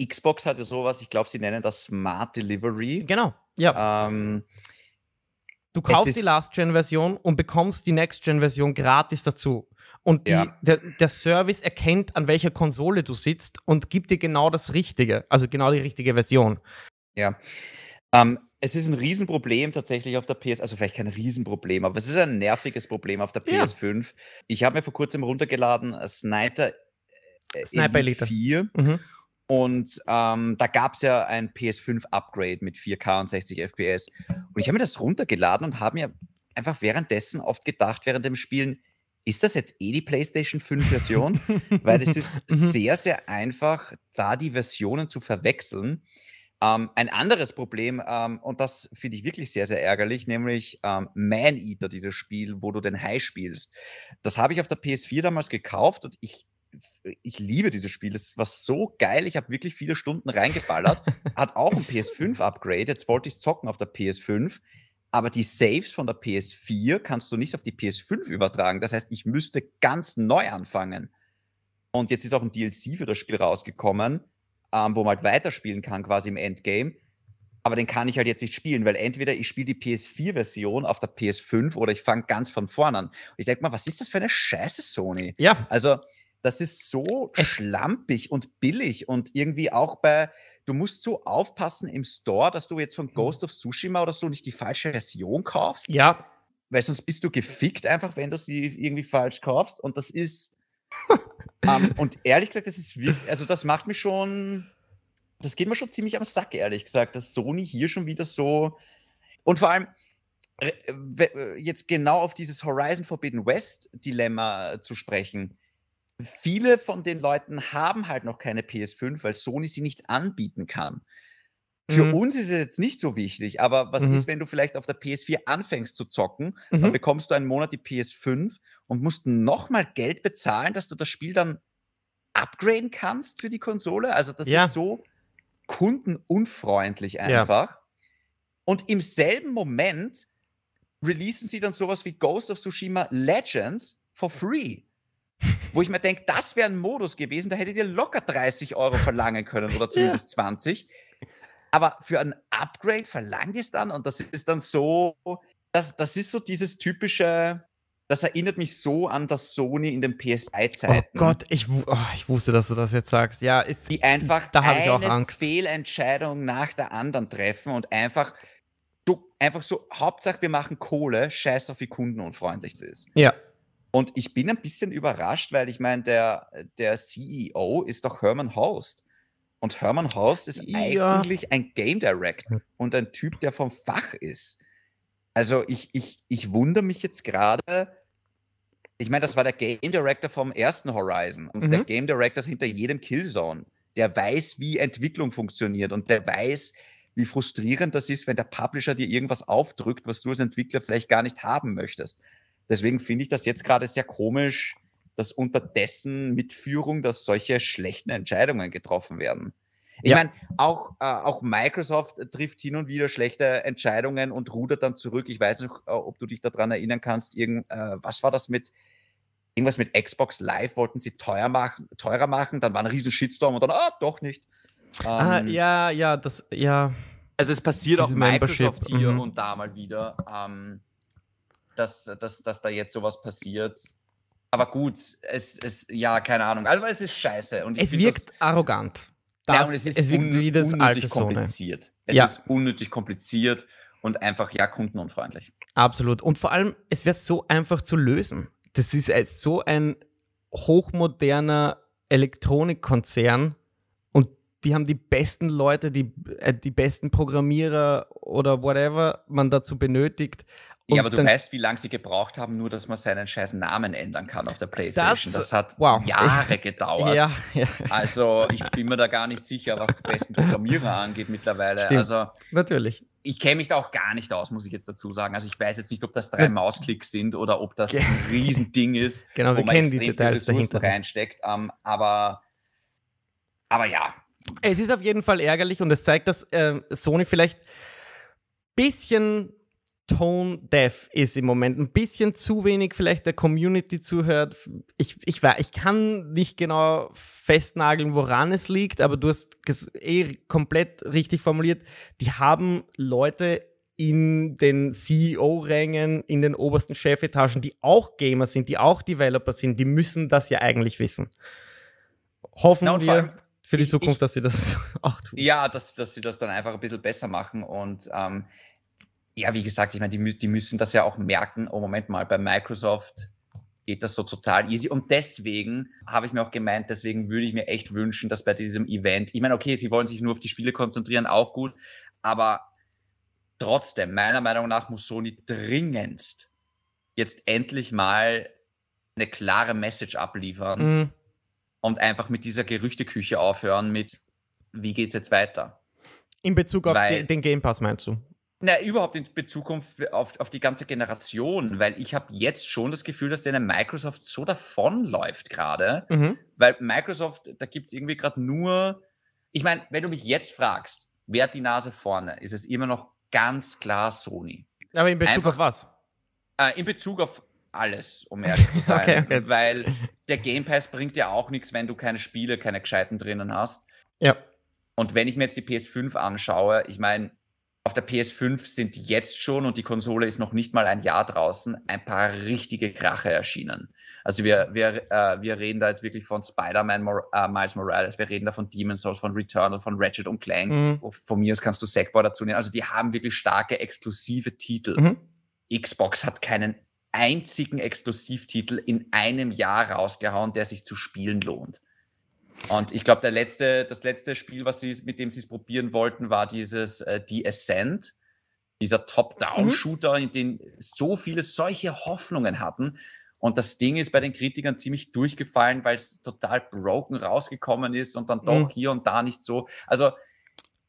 Xbox hatte sowas, ich glaube, sie nennen das Smart Delivery. Genau, ja. Ähm, du kaufst die Last-Gen-Version und bekommst die Next-Gen-Version gratis dazu. Und die, ja. der, der Service erkennt, an welcher Konsole du sitzt und gibt dir genau das Richtige, also genau die richtige Version. Ja. Ähm, es ist ein Riesenproblem tatsächlich auf der PS also vielleicht kein Riesenproblem, aber es ist ein nerviges Problem auf der Ja. PS5. Ich habe mir vor Kurzem runtergeladen, äh, Sniper, äh, Sniper Elite Elite. 4 Mhm. Und, ähm, da es ja ein PS5-Upgrade mit 4K und 60 FPS. Und ich habe mir das runtergeladen und habe mir einfach währenddessen oft gedacht, während dem Spielen: „Ist das jetzt eh die PlayStation 5-Version?“ Weil es ist Mhm. sehr, sehr einfach, da die Versionen zu verwechseln. Ähm, ein anderes Problem, ähm, und das finde ich wirklich sehr, sehr ärgerlich, nämlich ähm, Man-Eater, dieses Spiel, wo du den Hai spielst. Das habe ich auf der PS4 damals gekauft und ich, ich liebe dieses Spiel. Das war so geil. Ich habe wirklich viele Stunden reingeballert. Hat auch ein PS5-Upgrade. Jetzt wollte ich es zocken auf der PS5. Aber die Saves von der PS4 kannst du nicht auf die PS5 übertragen. Das heißt, ich müsste ganz neu anfangen. Und jetzt ist auch ein DLC für das Spiel rausgekommen ähm, wo man halt weiterspielen kann, quasi im Endgame. Aber den kann ich halt jetzt nicht spielen, weil entweder ich spiele die PS4-Version auf der PS5 oder ich fange ganz von vorne an. Und ich denke mal, was ist das für eine Scheiße, Sony? Ja. Also, das ist so es schlampig und billig und irgendwie auch bei, du musst so aufpassen im Store, dass du jetzt von Ghost of Tsushima oder so nicht die falsche Version kaufst. Ja. Weil sonst bist du gefickt einfach, wenn du sie irgendwie falsch kaufst. Und das ist, um, und ehrlich gesagt, das ist wirklich, also das macht mich schon, das geht mir schon ziemlich am Sack, ehrlich gesagt, dass Sony hier schon wieder so und vor allem jetzt genau auf dieses Horizon Forbidden West Dilemma zu sprechen. Viele von den Leuten haben halt noch keine PS5, weil Sony sie nicht anbieten kann. Für mhm. uns ist es jetzt nicht so wichtig, aber was mhm. ist, wenn du vielleicht auf der PS4 anfängst zu zocken, mhm. dann bekommst du einen Monat die PS5 und musst nochmal Geld bezahlen, dass du das Spiel dann upgraden kannst für die Konsole? Also das ja. ist so kundenunfreundlich einfach. Ja. Und im selben Moment releasen sie dann sowas wie Ghost of Tsushima Legends for free. Wo ich mir denke, das wäre ein Modus gewesen, da hättet ihr locker 30 Euro verlangen können oder zumindest ja. 20 aber für ein Upgrade verlangt ihr es dann und das ist dann so, das, das ist so dieses typische, das erinnert mich so an das Sony in den PSI-Zeiten. Oh Gott, ich, oh, ich wusste, dass du das jetzt sagst. Ja, ist, die einfach da eine ich auch Angst. Fehlentscheidung nach der anderen treffen und einfach so, einfach so, Hauptsache wir machen Kohle, scheiß auf wie kundenunfreundlich es ist. Ja. Und ich bin ein bisschen überrascht, weil ich meine, der, der CEO ist doch Herman Host. Und Herman Horst ist Ja. eigentlich ein Game Director und ein Typ, der vom Fach ist. Also ich, ich, ich wundere mich jetzt gerade. Ich meine, das war der Game Director vom ersten Horizon und der Mhm. Game Director ist hinter jedem Killzone. Der weiß, wie Entwicklung funktioniert und der weiß, wie frustrierend das ist, wenn der Publisher dir irgendwas aufdrückt, was du als Entwickler vielleicht gar nicht haben möchtest. Deswegen finde ich das jetzt gerade sehr komisch, dass unter dessen Mitführung, dass solche schlechten Entscheidungen getroffen werden. Ich Ja. meine, auch, äh, auch Microsoft trifft hin und wieder schlechte Entscheidungen und rudert dann zurück. Ich weiß noch, äh, ob du dich daran erinnern kannst, irgend, äh, was war das mit irgendwas mit Xbox Live, wollten sie teuer machen, teurer machen, dann war ein riesen Shitstorm und dann, ah, doch nicht. Ah, Ähm, ja, ja, das, ja. also es passiert auch Diese Membership, Microsoft hier mhm. und da mal wieder, ähm, dass, dass, dass da jetzt sowas passiert. Aber gut, es ist, ja, keine Ahnung. Also es ist scheiße. Und Es wirkt das, arrogant. Das, und es ist es wirkt un wie das unnötig kompliziert. Es Ja. ist unnötig kompliziert und einfach, ja, kundenunfreundlich. Absolut. Und vor allem, es wäre so einfach zu lösen. Das ist so ein hochmoderner Elektronikkonzern und die haben die besten Leute, die, äh, die besten Programmierer oder whatever man dazu benötigt. Ja, aber du weißt, wie lange sie gebraucht haben, nur dass man seinen scheiß Namen ändern kann auf der Playstation. Das, Das- hat wow. Jahre gedauert. Ja, ja, Also ich bin mir da gar nicht sicher, was die besten Programmierer angeht mittlerweile. Stimmt. Also natürlich. ich kenne mich da auch gar nicht aus, muss ich jetzt dazu sagen. Also ich weiß jetzt nicht, ob das drei. Mausklicks sind oder ob das ein Riesending ist, Genau, wo wir man kennen die extrem viel Details Ressourcen dahinter. reinsteckt. Ähm, aber, aber ja, Es ist auf jeden Fall ärgerlich und es zeigt, dass ähm, Sony vielleicht bisschen tone deaf ist im Moment, ein bisschen zu wenig vielleicht der Community zuhört. Ich, ich, ich kann nicht genau festnageln, woran es liegt, aber du hast es eh komplett richtig formuliert. Die haben Leute in den CEO-Rängen, in den obersten Chefetagen, die auch Gamer sind, die auch Developer sind, die müssen das ja eigentlich wissen. Hoffen wir für die ich- Zukunft, ich- dass sie das auch tun. ja dass, dass sie das dann einfach ein bisschen besser machen. Und ähm, ja, wie gesagt, ich meine, die, die müssen das ja auch merken. Oh, Moment mal, bei Microsoft geht das so total easy. Und deswegen habe ich mir auch gemeint, deswegen würde ich mir echt wünschen, dass bei diesem Event, ich meine, okay, sie wollen sich nur auf die Spiele konzentrieren, auch gut, aber trotzdem, meiner Meinung nach, muss Sony dringendst jetzt endlich mal eine klare Message abliefern Mhm. und einfach mit dieser Gerüchteküche aufhören mit, wie geht's jetzt weiter? In Bezug auf Weil- den, den Game Pass meinst du? Na, überhaupt in Bezug auf, auf, die ganze Generation, weil ich habe jetzt schon das Gefühl, dass denen Microsoft so davonläuft gerade, Mhm. weil Microsoft, da gibt es irgendwie gerade nur, ich meine, wenn du mich jetzt fragst, wer hat die Nase vorne, ist es immer noch ganz klar Sony. Aber in Bezug Einfach- auf was? Äh, in Bezug auf alles, um ehrlich zu sein. Okay, okay. Weil der Game Pass bringt dir auch nichts, wenn du keine Spiele, keine gescheiten drinnen hast. Ja. Und wenn ich mir jetzt die PS5 anschaue, ich meine, auf der PS5 sind jetzt schon, und die Konsole ist noch nicht mal ein Jahr draußen, ein paar richtige Krache erschienen. Also wir, wir, äh, wir reden da jetzt wirklich von Spider-Man, Mor äh, Miles Morales, wir reden da von Demon's Souls, von Returnal, von Ratchet und Clank. Mhm. Von mir aus kannst du Sackboy dazu nehmen. Also die haben wirklich starke exklusive Titel. Mhm. Xbox hat keinen einzigen Exklusivtitel in einem Jahr rausgehauen, der sich zu spielen lohnt. Und ich glaube, letzte, das letzte Spiel, was sie, mit dem sie es probieren wollten, war dieses äh, The Ascent, dieser Top-Down-Shooter, in den so viele solche Hoffnungen hatten. Und das Ding ist bei den Kritikern ziemlich durchgefallen, weil es total broken rausgekommen ist und dann doch Mhm. hier und da nicht so. Also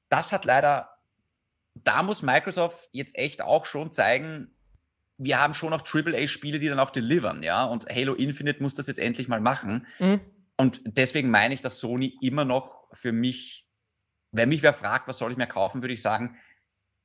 das hat leider, da muss Microsoft jetzt echt auch schon zeigen, wir haben schon noch AAA-Spiele, die dann auch delivern, ja. Und Halo Infinite muss das jetzt endlich mal machen. Mhm. Und deswegen meine ich, dass Sony immer noch für mich, wenn mich wer fragt, was soll ich mir kaufen, würde ich sagen,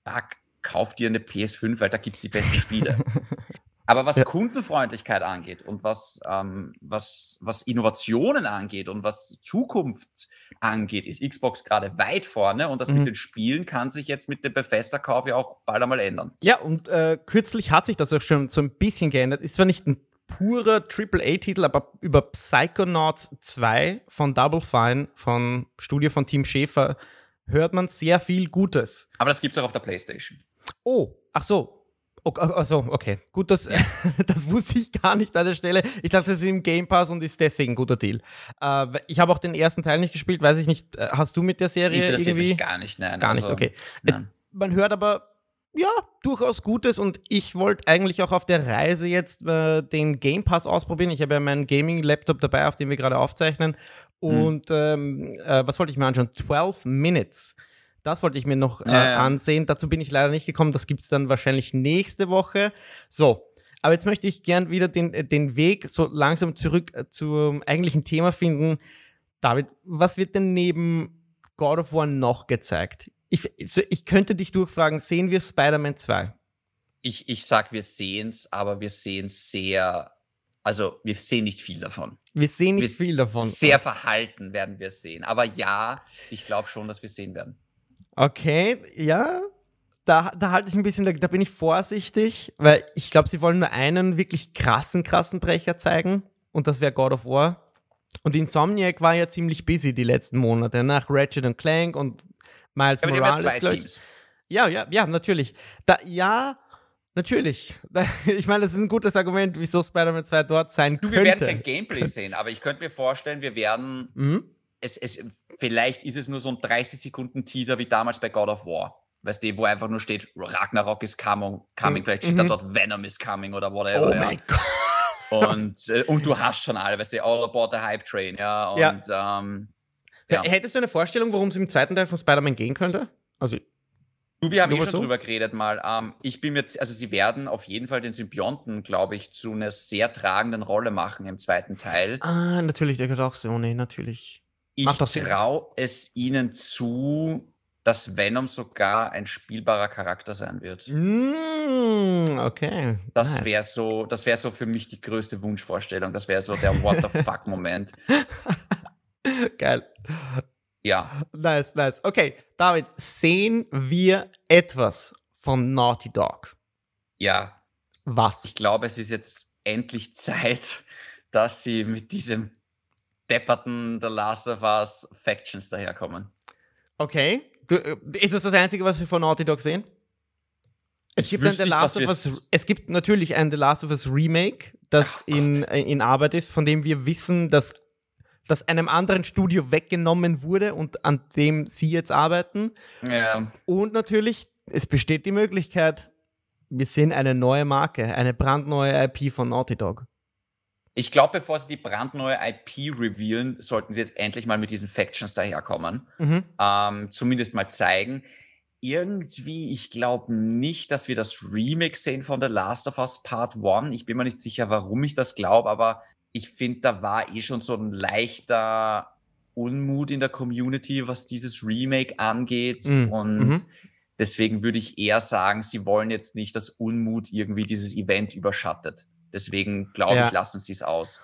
fuck, kauf dir eine PS5, weil da gibt's die besten Spiele. Aber was Ja. Kundenfreundlichkeit angeht und was, ähm, was, was Innovationen angeht und was Zukunft angeht, ist Xbox gerade weit vorne und das Mhm. mit den Spielen kann sich jetzt mit dem Bethesda-Kauf ja auch bald einmal ändern. Ja, und äh, kürzlich hat sich das auch schon so ein bisschen geändert. Ist zwar nicht ein purer AAA-Titel, aber über Psychonauts 2 von Double Fine, von Studio von Team Schäfer, hört man sehr viel Gutes. Aber das gibt's auch auf der Playstation. Oh, ach so. Okay, also, okay. Gut, das, das wusste ich gar nicht an der Stelle. Ich dachte, es ist im Game Pass und ist deswegen ein guter Deal. Äh, ich habe auch den ersten Teil nicht gespielt, weiß ich nicht. Äh, hast du mit der Serie Interessiert irgendwie? mich gar nicht, nein. Gar also, nicht, okay. Nein. Man hört aber, ja, durchaus Gutes und ich wollte eigentlich auch auf der Reise jetzt äh, den Game Pass ausprobieren. Ich habe ja meinen Gaming-Laptop dabei, auf dem wir gerade aufzeichnen. Und ähm, äh, was wollte ich mir anschauen? 12 Minutes. Das wollte ich mir noch äh, Ja, ja. ansehen. Dazu bin ich leider nicht gekommen. Das gibt es dann wahrscheinlich nächste Woche. So, aber jetzt möchte ich gern wieder den, äh, den Weg so langsam zurück äh, zum eigentlichen Thema finden. David, was wird denn neben God of War noch gezeigt? Ich, ich könnte dich durchfragen, sehen wir Spider-Man 2? Ich, ich sag, wir sehen's, aber wir sehen sehr, also wir sehen nicht viel davon. Wir sehen nicht Wir- viel davon. Sehr verhalten werden wir es sehen. Aber ja, ich glaube schon, dass wir sehen werden. Okay, ja. Da, da halte ich ein bisschen, da, da bin ich vorsichtig, weil ich glaube, sie wollen nur einen wirklich krassen, krassen Brecher zeigen und das wäre God of War. Und Insomniac war ja ziemlich busy die letzten Monate, nach Ratchet und Clank und Miles Aber die haben ja Morales. zwei glaub ich. Teams. Ja, ja, ja, natürlich. Da, ja, natürlich. Ich meine, das ist ein gutes Argument, wieso Spider-Man 2 dort sein Du, wir könnte. werden kein Gameplay sehen, aber ich könnte mir vorstellen, wir werden Mhm. es, es, vielleicht ist es nur so ein 30 Sekunden Teaser wie damals bei God of War. Weißt du, wo einfach nur steht, Ragnarok is coming, coming Mhm. vielleicht steht da Mhm. dort Venom is coming oder whatever. Oh ja. mein Gott. Und, äh, und du hast schon alle, weißt du, all about the hype train, ja. Und Ja. Ähm, Ja. Hättest du eine Vorstellung, worum es im zweiten Teil von Spider-Man gehen könnte? Also, du, wir haben eh schon so? drüber geredet mal. Ähm, ich bin mir, jetzt- also sie werden auf jeden Fall den Symbionten, glaube ich, zu einer sehr tragenden Rolle machen im zweiten Teil. ah, natürlich, der gehört auch Sony, natürlich. Ich traue es ihnen zu, dass Venom sogar ein spielbarer Charakter sein wird. Mm, okay. Das nice. wäre so, das wäre so für mich die größte Wunschvorstellung. Das wäre so der What the fuck Moment. Geil. Ja, Nice, nice. Okay, David, sehen wir etwas von Naughty Dog? ja. Was? Ich glaube, es ist jetzt endlich Zeit, dass sie mit diesem depperten The Last of Us Factions daherkommen. Okay. Du, äh, ist das das Einzige, was wir von Naughty Dog sehen? Es Ich gibt, ein The nicht, Last was of Us, es gibt natürlich ein The Last of Us Remake, das Ach Gott. in, äh, in Arbeit ist, von dem wir wissen, dass das einem anderen Studio weggenommen wurde und an dem sie jetzt arbeiten. Ja. Und natürlich, es besteht die Möglichkeit, wir sehen eine neue Marke, eine brandneue IP von Naughty Dog. Ich glaube, bevor sie die brandneue IP revealen, sollten sie jetzt endlich mal mit diesen Factions daherkommen. Mhm. ähm, zumindest mal zeigen. Irgendwie, ich glaube nicht, dass wir das Remake sehen von The Last of Us Part 1. Ich bin mir nicht sicher, warum ich das glaube, aber ich finde, da war eh schon so ein leichter Unmut in der Community, was dieses Remake angeht. Mhm. Und deswegen würde ich eher sagen, sie wollen jetzt nicht, dass Unmut irgendwie dieses Event überschattet. Deswegen glaube Ja. ich, lassen sie es aus.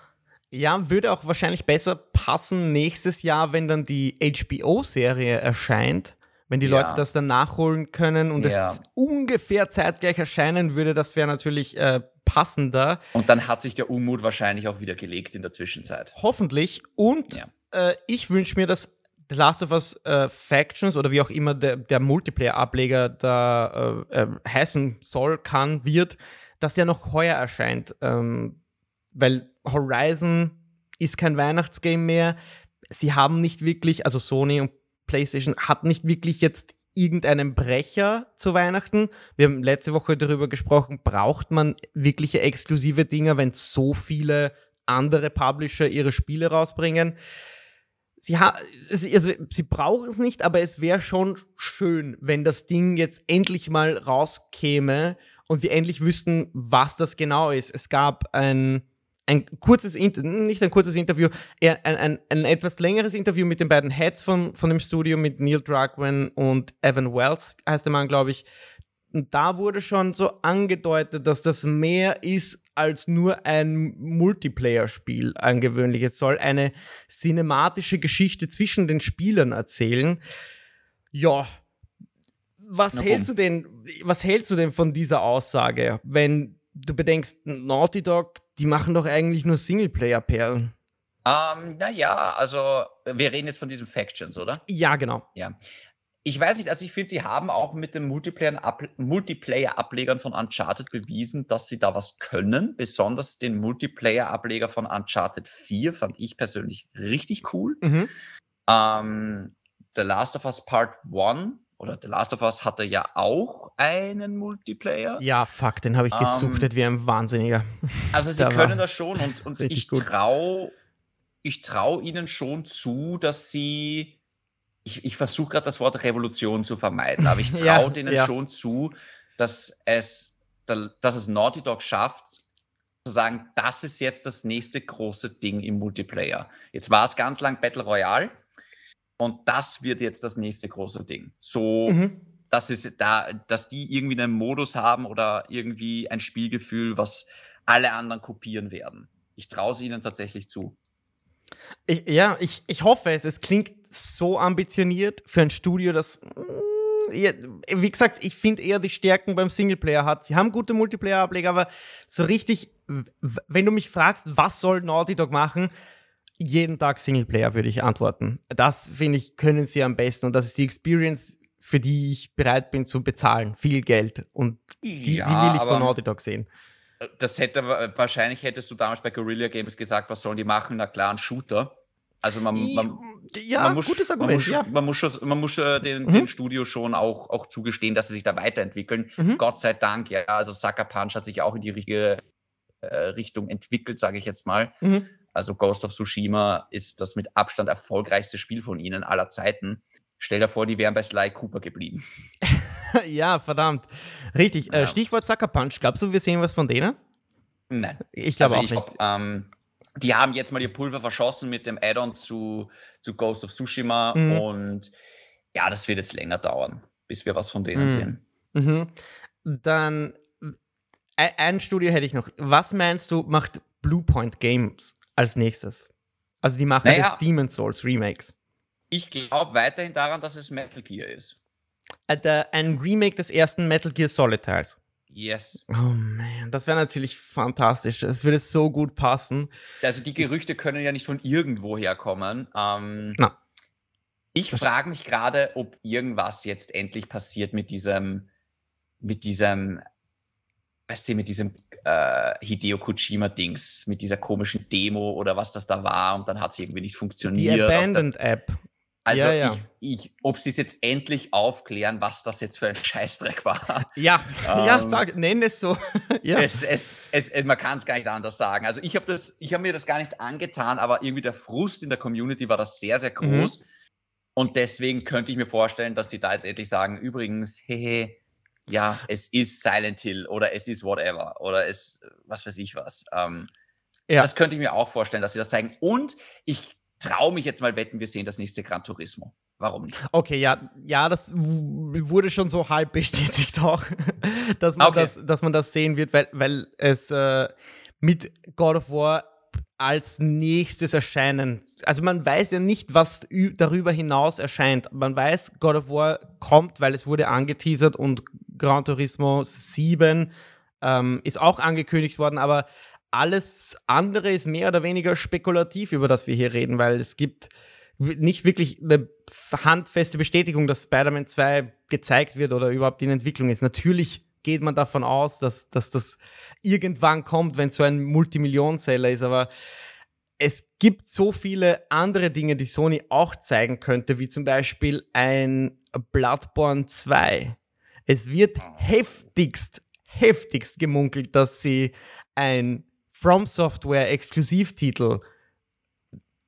Ja, würde auch wahrscheinlich besser passen nächstes Jahr, wenn dann die HBO-Serie erscheint. Wenn die Ja. Leute das dann nachholen können und Ja. es ungefähr zeitgleich erscheinen würde, das wäre natürlich äh, passender. Und dann hat sich der Unmut wahrscheinlich auch wieder gelegt in der Zwischenzeit. Hoffentlich. Und Ja. äh, ich wünsche mir, dass The Last of Us äh, Factions oder wie auch immer der, der Multiplayer-Ableger da äh, äh, heißen soll, kann, wird, dass der noch heuer erscheint. Ähm, weil Horizon ist kein Weihnachtsgame mehr. Sie haben nicht wirklich, also Sony und PlayStation hat nicht wirklich jetzt irgendeinen Brecher zu Weihnachten. Wir haben letzte Woche darüber gesprochen, braucht man wirkliche exklusive Dinge, wenn so viele andere Publisher ihre Spiele rausbringen. Sie, also, sie brauchen es nicht, aber es wäre schon schön, wenn das Ding jetzt endlich mal rauskäme und wir endlich wüssten, was das genau ist. Es gab ein, ein kurzes, Inter nicht ein kurzes Interview, eher ein, ein, ein etwas längeres Interview mit den beiden Heads von, von dem Studio, mit Neil Druckmann und Evan Wells, heißt der Mann, glaube ich. Und da wurde schon so angedeutet, dass das mehr ist als nur ein Multiplayer-Spiel angewöhnlich. Es soll eine cinematische Geschichte zwischen den Spielern erzählen. Ja. Was Na, hältst du denn, was hältst du denn von dieser Aussage, wenn du bedenkst, Naughty Dog, die machen doch eigentlich nur Singleplayer-Perlen? Ähm, naja, also wir reden jetzt von diesen Factions, oder? Ja, genau. Ja. ich weiß nicht, also ich finde, sie haben auch mit den Multiplayer-Ablegern von Uncharted bewiesen, dass sie da was können. Besonders den Multiplayer-Ableger von Uncharted 4 fand ich persönlich richtig cool. Mhm. Ähm, The Last of Us Part 1 oder The Last of Us hatte ja auch einen Multiplayer. Ja, fuck, den habe ich gesuchtet ähm, wie ein Wahnsinniger. Also sie können das schon und, und ich traue ich trau ihnen schon zu, dass sie ich, ich versuche gerade das Wort Revolution zu vermeiden, aber ich traue ja, denen ja. schon zu, dass es, dass es Naughty Dog schafft, zu sagen, das ist jetzt das nächste große Ding im Multiplayer. Jetzt war es ganz lang Battle Royale und das wird jetzt das nächste große Ding. So, mhm. dass, es da, dass die irgendwie einen Modus haben oder irgendwie ein Spielgefühl, was alle anderen kopieren werden. Ich traue es ihnen tatsächlich zu. Ich, ja, ich, ich hoffe es. Es klingt so ambitioniert für ein Studio, das. Mm, wie gesagt, ich finde eher die Stärken beim Singleplayer hat. Sie haben gute Multiplayer-Ableger, aber so richtig, wenn du mich fragst, was soll Naughty Dog machen, jeden Tag Singleplayer würde ich antworten. Das finde ich, können sie am besten und das ist die Experience, für die ich bereit bin zu bezahlen. Viel Geld und die, ja, die will ich von Naughty Dog sehen. Das hätte wahrscheinlich hättest du damals bei Guerrilla Games gesagt, was sollen die machen? Na klar, ein Shooter. Also man, man, ja, man muss, gutes Argument, man muss, ja. man muss, schon, man muss den, mhm. den Studio schon auch, auch zugestehen, dass sie sich da weiterentwickeln. Mhm. Gott sei Dank, ja. Also Sucker Punch hat sich auch in die richtige äh, Richtung entwickelt, sage ich jetzt mal. Mhm. Also Ghost of Tsushima ist das mit Abstand erfolgreichste Spiel von ihnen aller Zeiten. Stell dir vor, die wären bei Sly Cooper geblieben. ja, verdammt. Richtig. Äh, ja. Äh, Stichwort Sucker Punch. Glaubst du, wir sehen was von denen? Nein. Ich glaube also auch nicht. Glaub, ähm, die haben jetzt mal ihr Pulver verschossen mit dem Add-on zu, zu Ghost of Tsushima mhm. und ja, das wird jetzt länger dauern, bis wir was von denen mhm. sehen. Mhm. Dann ein Studio hätte ich noch. Was meinst du, macht Bluepoint Games als nächstes? Also die machen naja, des Demon Souls Remakes. Ich glaube weiterhin daran, dass es Metal Gear ist. Alter, ein Remake des ersten Metal Gear Solid Teils. Yes. Oh man, das wäre natürlich fantastisch. Es würde so gut passen. Also die Gerüchte können ja nicht von irgendwo herkommen. Ähm, Na. Ich frage mich gerade, ob irgendwas jetzt endlich passiert mit diesem, mit diesem, weißt du, mit diesem äh, Hideo Kojima-Dings, mit dieser komischen Demo oder was das da war und dann hat es irgendwie nicht funktioniert. Die Abandoned App. Also ja, ja. Ich, ich, ob sie es jetzt endlich aufklären, was das jetzt für ein Scheißdreck war. Ja, ähm, ja, sag, nenn es so. ja. es, es, es, man kann es gar nicht anders sagen. Also ich habe hab mir das gar nicht angetan, aber irgendwie der Frust in der Community war das sehr, sehr mhm. groß. Mhm. Und deswegen könnte ich mir vorstellen, dass sie da jetzt endlich sagen, übrigens, hehe, ja, es ist Silent Hill oder es ist whatever oder es, was weiß ich was. Ähm, ja. Das könnte ich mir auch vorstellen, dass sie das zeigen. Und ich traue mich jetzt mal wetten, wir sehen das nächste Gran Turismo. Warum nicht? Okay, ja, ja, das wurde schon so halb bestätigt auch, dass man, okay. das, dass man das sehen wird, weil, weil es äh, mit God of War als nächstes erscheinen. Also man weiß ja nicht, was darüber hinaus erscheint. Man weiß, God of War kommt, weil es wurde angeteasert und Gran Turismo 7 ähm, ist auch angekündigt worden, aber alles andere ist mehr oder weniger spekulativ, über das wir hier reden, weil es gibt nicht wirklich eine handfeste Bestätigung, dass Spider-Man 2 gezeigt wird oder überhaupt in Entwicklung ist. Natürlich geht man davon aus, dass, dass das irgendwann kommt, wenn so ein Multimillionenseller ist, aber es gibt so viele andere Dinge, die Sony auch zeigen könnte, wie zum Beispiel ein Bloodborne 2. Es wird heftigst, heftigst gemunkelt, dass sie ein From Software Exklusivtitel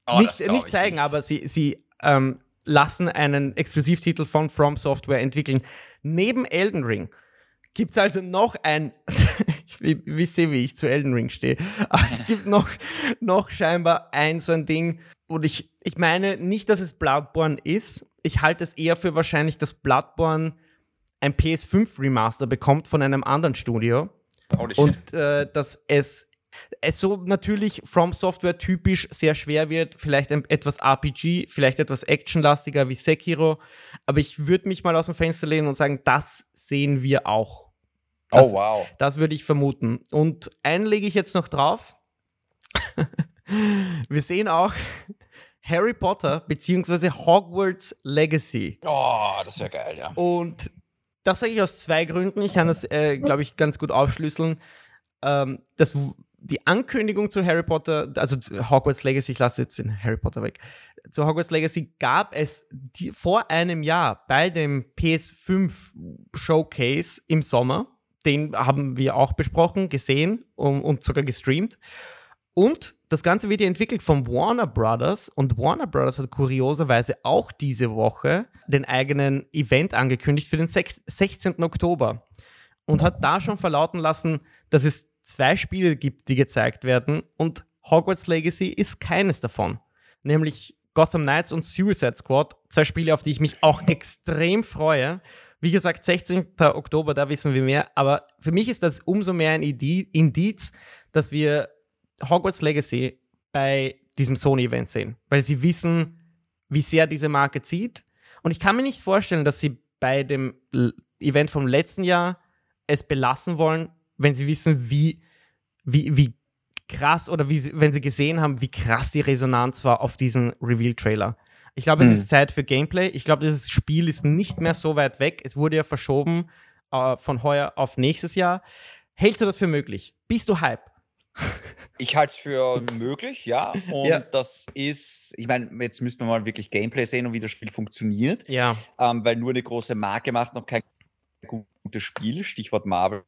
oh, nicht, nicht zeigen, nicht. aber sie, sie ähm, lassen einen Exklusivtitel von From Software entwickeln. Neben Elden Ring gibt es also noch ein, ich wisst wie ich zu Elden Ring stehe, aber es gibt noch, noch scheinbar ein so ein Ding, und ich, ich meine nicht, dass es Bloodborne ist. Ich halte es eher für wahrscheinlich, dass Bloodborne ein PS5 Remaster bekommt von einem anderen Studio. und äh, dass es es so natürlich From Software typisch sehr schwer wird, vielleicht etwas RPG, vielleicht etwas actionlastiger wie Sekiro, aber ich würde mich mal aus dem Fenster lehnen und sagen, das sehen wir auch. Das, oh wow. Das würde ich vermuten. Und einen lege ich jetzt noch drauf. wir sehen auch Harry Potter bzw. Hogwarts Legacy. Oh, das wäre geil, ja. Und das sage ich aus zwei Gründen. Ich kann das, äh, glaube ich, ganz gut aufschlüsseln. Ähm, das, die Ankündigung zu Harry Potter, also Hogwarts Legacy, ich lasse jetzt den Harry Potter weg. Zu Hogwarts Legacy gab es die, vor einem Jahr bei dem PS5 Showcase im Sommer. Den haben wir auch besprochen, gesehen und, und sogar gestreamt. Und das Ganze wird ja entwickelt von Warner Brothers und Warner Brothers hat kurioserweise auch diese Woche den eigenen Event angekündigt für den 16. Oktober und hat da schon verlauten lassen, dass es zwei Spiele gibt, die gezeigt werden und Hogwarts Legacy ist keines davon, nämlich Gotham Knights und Suicide Squad, zwei Spiele, auf die ich mich auch extrem freue. Wie gesagt, 16. Oktober, da wissen wir mehr, aber für mich ist das umso mehr ein Indiz, dass wir Hogwarts Legacy bei diesem Sony-Event sehen, weil sie wissen, wie sehr diese Marke zieht. Und ich kann mir nicht vorstellen, dass sie bei dem Event vom letzten Jahr es belassen wollen, wenn sie wissen, wie, wie, wie krass oder wie, wenn sie gesehen haben, wie krass die Resonanz war auf diesen Reveal-Trailer. Ich glaube, es mhm. ist Zeit für Gameplay. Ich glaube, dieses Spiel ist nicht mehr so weit weg. Es wurde ja verschoben äh, von heuer auf nächstes Jahr. Hältst du das für möglich? Bist du Hype? Ich halte es für möglich, ja. Und ja. das ist, ich meine, jetzt müssen wir mal wirklich Gameplay sehen und wie das Spiel funktioniert. Ja. Ähm, weil nur eine große Marke macht noch kein gutes Spiel. Stichwort Marvel,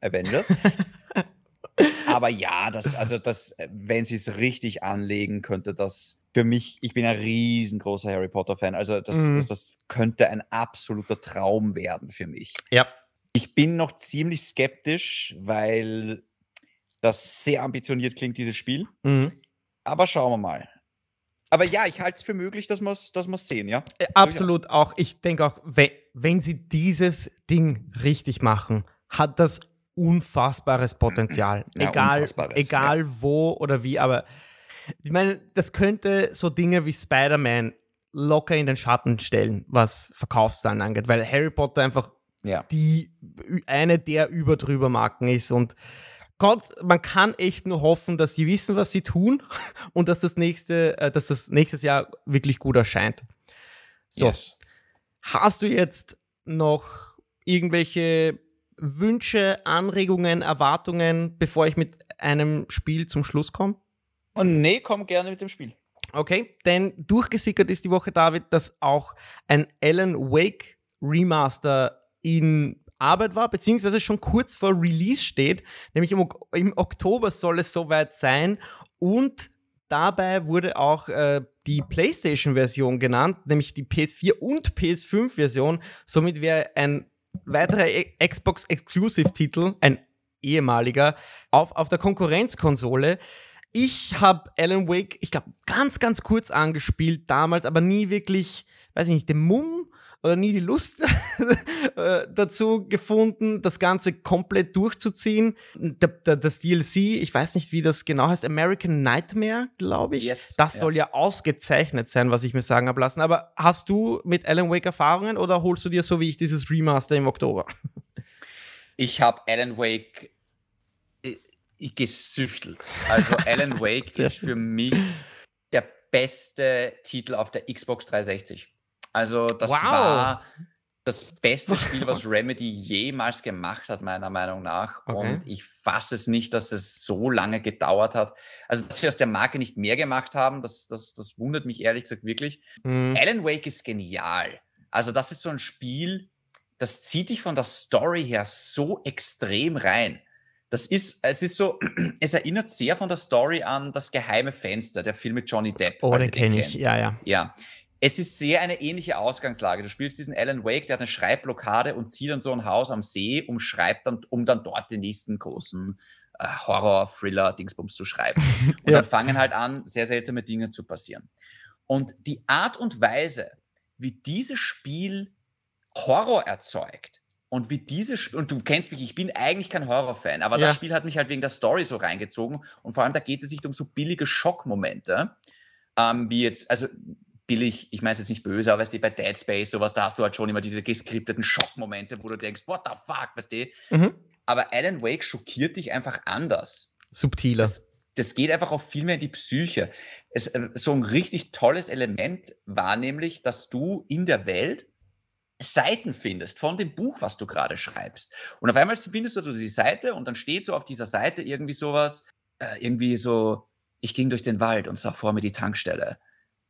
Avengers. Aber ja, das, also das, wenn sie es richtig anlegen, könnte das für mich, ich bin ein riesengroßer Harry Potter-Fan. Also das, mhm. das, das könnte ein absoluter Traum werden für mich. Ja. Ich bin noch ziemlich skeptisch, weil das sehr ambitioniert klingt, dieses Spiel. Mhm. Aber schauen wir mal. Aber ja, ich halte es für möglich, dass wir es dass sehen, ja? Äh, absolut auch. Ich denke auch, wenn, sie dieses Ding richtig machen, hat das unfassbares Potenzial. Ja, egal unfassbares, egal ja. wo oder wie, aber ich meine, das könnte so Dinge wie Spider-Man locker in den Schatten stellen, was Verkaufszahlen angeht, weil Harry Potter einfach ja. die eine der überdrüber Marken ist und Gott, man kann echt nur hoffen, dass sie wissen, was sie tun und dass das nächste, äh, dass das nächstes Jahr wirklich gut erscheint. So. Yes. Hast du jetzt noch irgendwelche Wünsche, Anregungen, Erwartungen, bevor ich mit einem Spiel zum Schluss komme? Oh, nee, komm gerne mit dem Spiel. Okay, denn durchgesickert ist die Woche, David, dass auch ein Alan Wake Remaster in Arbeit war, beziehungsweise schon kurz vor Release steht. Nämlich im, im Oktober soll es soweit sein. Und dabei wurde auch äh, die PlayStation-Version genannt, nämlich die PS4 und PS5-Version. Somit wäre ein weiterer e-, Xbox-Exclusive-Titel, ein ehemaliger, auf, auf der Konkurrenzkonsole. Ich habe Alan Wake, ich glaube, ganz, ganz kurz angespielt damals, aber nie wirklich, weiß ich nicht, den Mumm oder nie die Lust äh, dazu gefunden, das Ganze komplett durchzuziehen. das DLC, ich weiß nicht, wie das genau heißt, American Nightmare, glaube ich. Yes, das ja. soll ja ausgezeichnet sein, was ich mir sagen habe lassen. Aber hast du mit Alan Wake Erfahrungen oder holst du dir so wie ich dieses Remaster im Oktober? Ich habe Alan Wake äh, gesüchtelt. Also Alan Wake ist für mich der beste Titel auf der Xbox 360. Also das wow. war das beste Spiel, was Remedy jemals gemacht hat, meiner Meinung nach. Okay. Und ich fasse es nicht, dass es so lange gedauert hat. Also, dass sie aus der Marke nicht mehr gemacht haben, das, das, das wundert mich ehrlich gesagt wirklich. Mhm. Alan Wake ist genial. Also, das ist so ein Spiel, das zieht dich von der Story her so extrem rein. Das ist, es ist so, es erinnert sehr von der Story an das geheime Fenster, der Film mit Johnny Depp. Oh, den kenne ich, ja, ja. Ja es ist sehr eine ähnliche Ausgangslage. Du spielst diesen Alan Wake, der hat eine Schreibblockade und zieht dann so ein Haus am See, um schreibt dann, um dann dort den nächsten großen äh, Horror, Thriller, Dingsbums zu schreiben. Und ja. dann fangen halt an, sehr seltsame Dinge zu passieren. Und die Art und Weise, wie dieses Spiel Horror erzeugt und wie dieses Spiel, und du kennst mich, ich bin eigentlich kein Horrorfan, aber ja. das Spiel hat mich halt wegen der Story so reingezogen und vor allem da geht es nicht um so billige Schockmomente, ähm, wie jetzt, also billig, ich meine es jetzt nicht böse, aber weißt du, bei Dead Space, sowas, da hast du halt schon immer diese geskripteten Schockmomente, wo du denkst, what the fuck, weißt du? Mhm. Aber Alan Wake schockiert dich einfach anders. Subtiler. Das, das geht einfach auch viel mehr in die Psyche. Es, äh, so ein richtig tolles Element war nämlich, dass du in der Welt Seiten findest von dem Buch, was du gerade schreibst. Und auf einmal findest du die Seite und dann steht so auf dieser Seite irgendwie sowas, äh, irgendwie so, ich ging durch den Wald und sah vor mir die Tankstelle.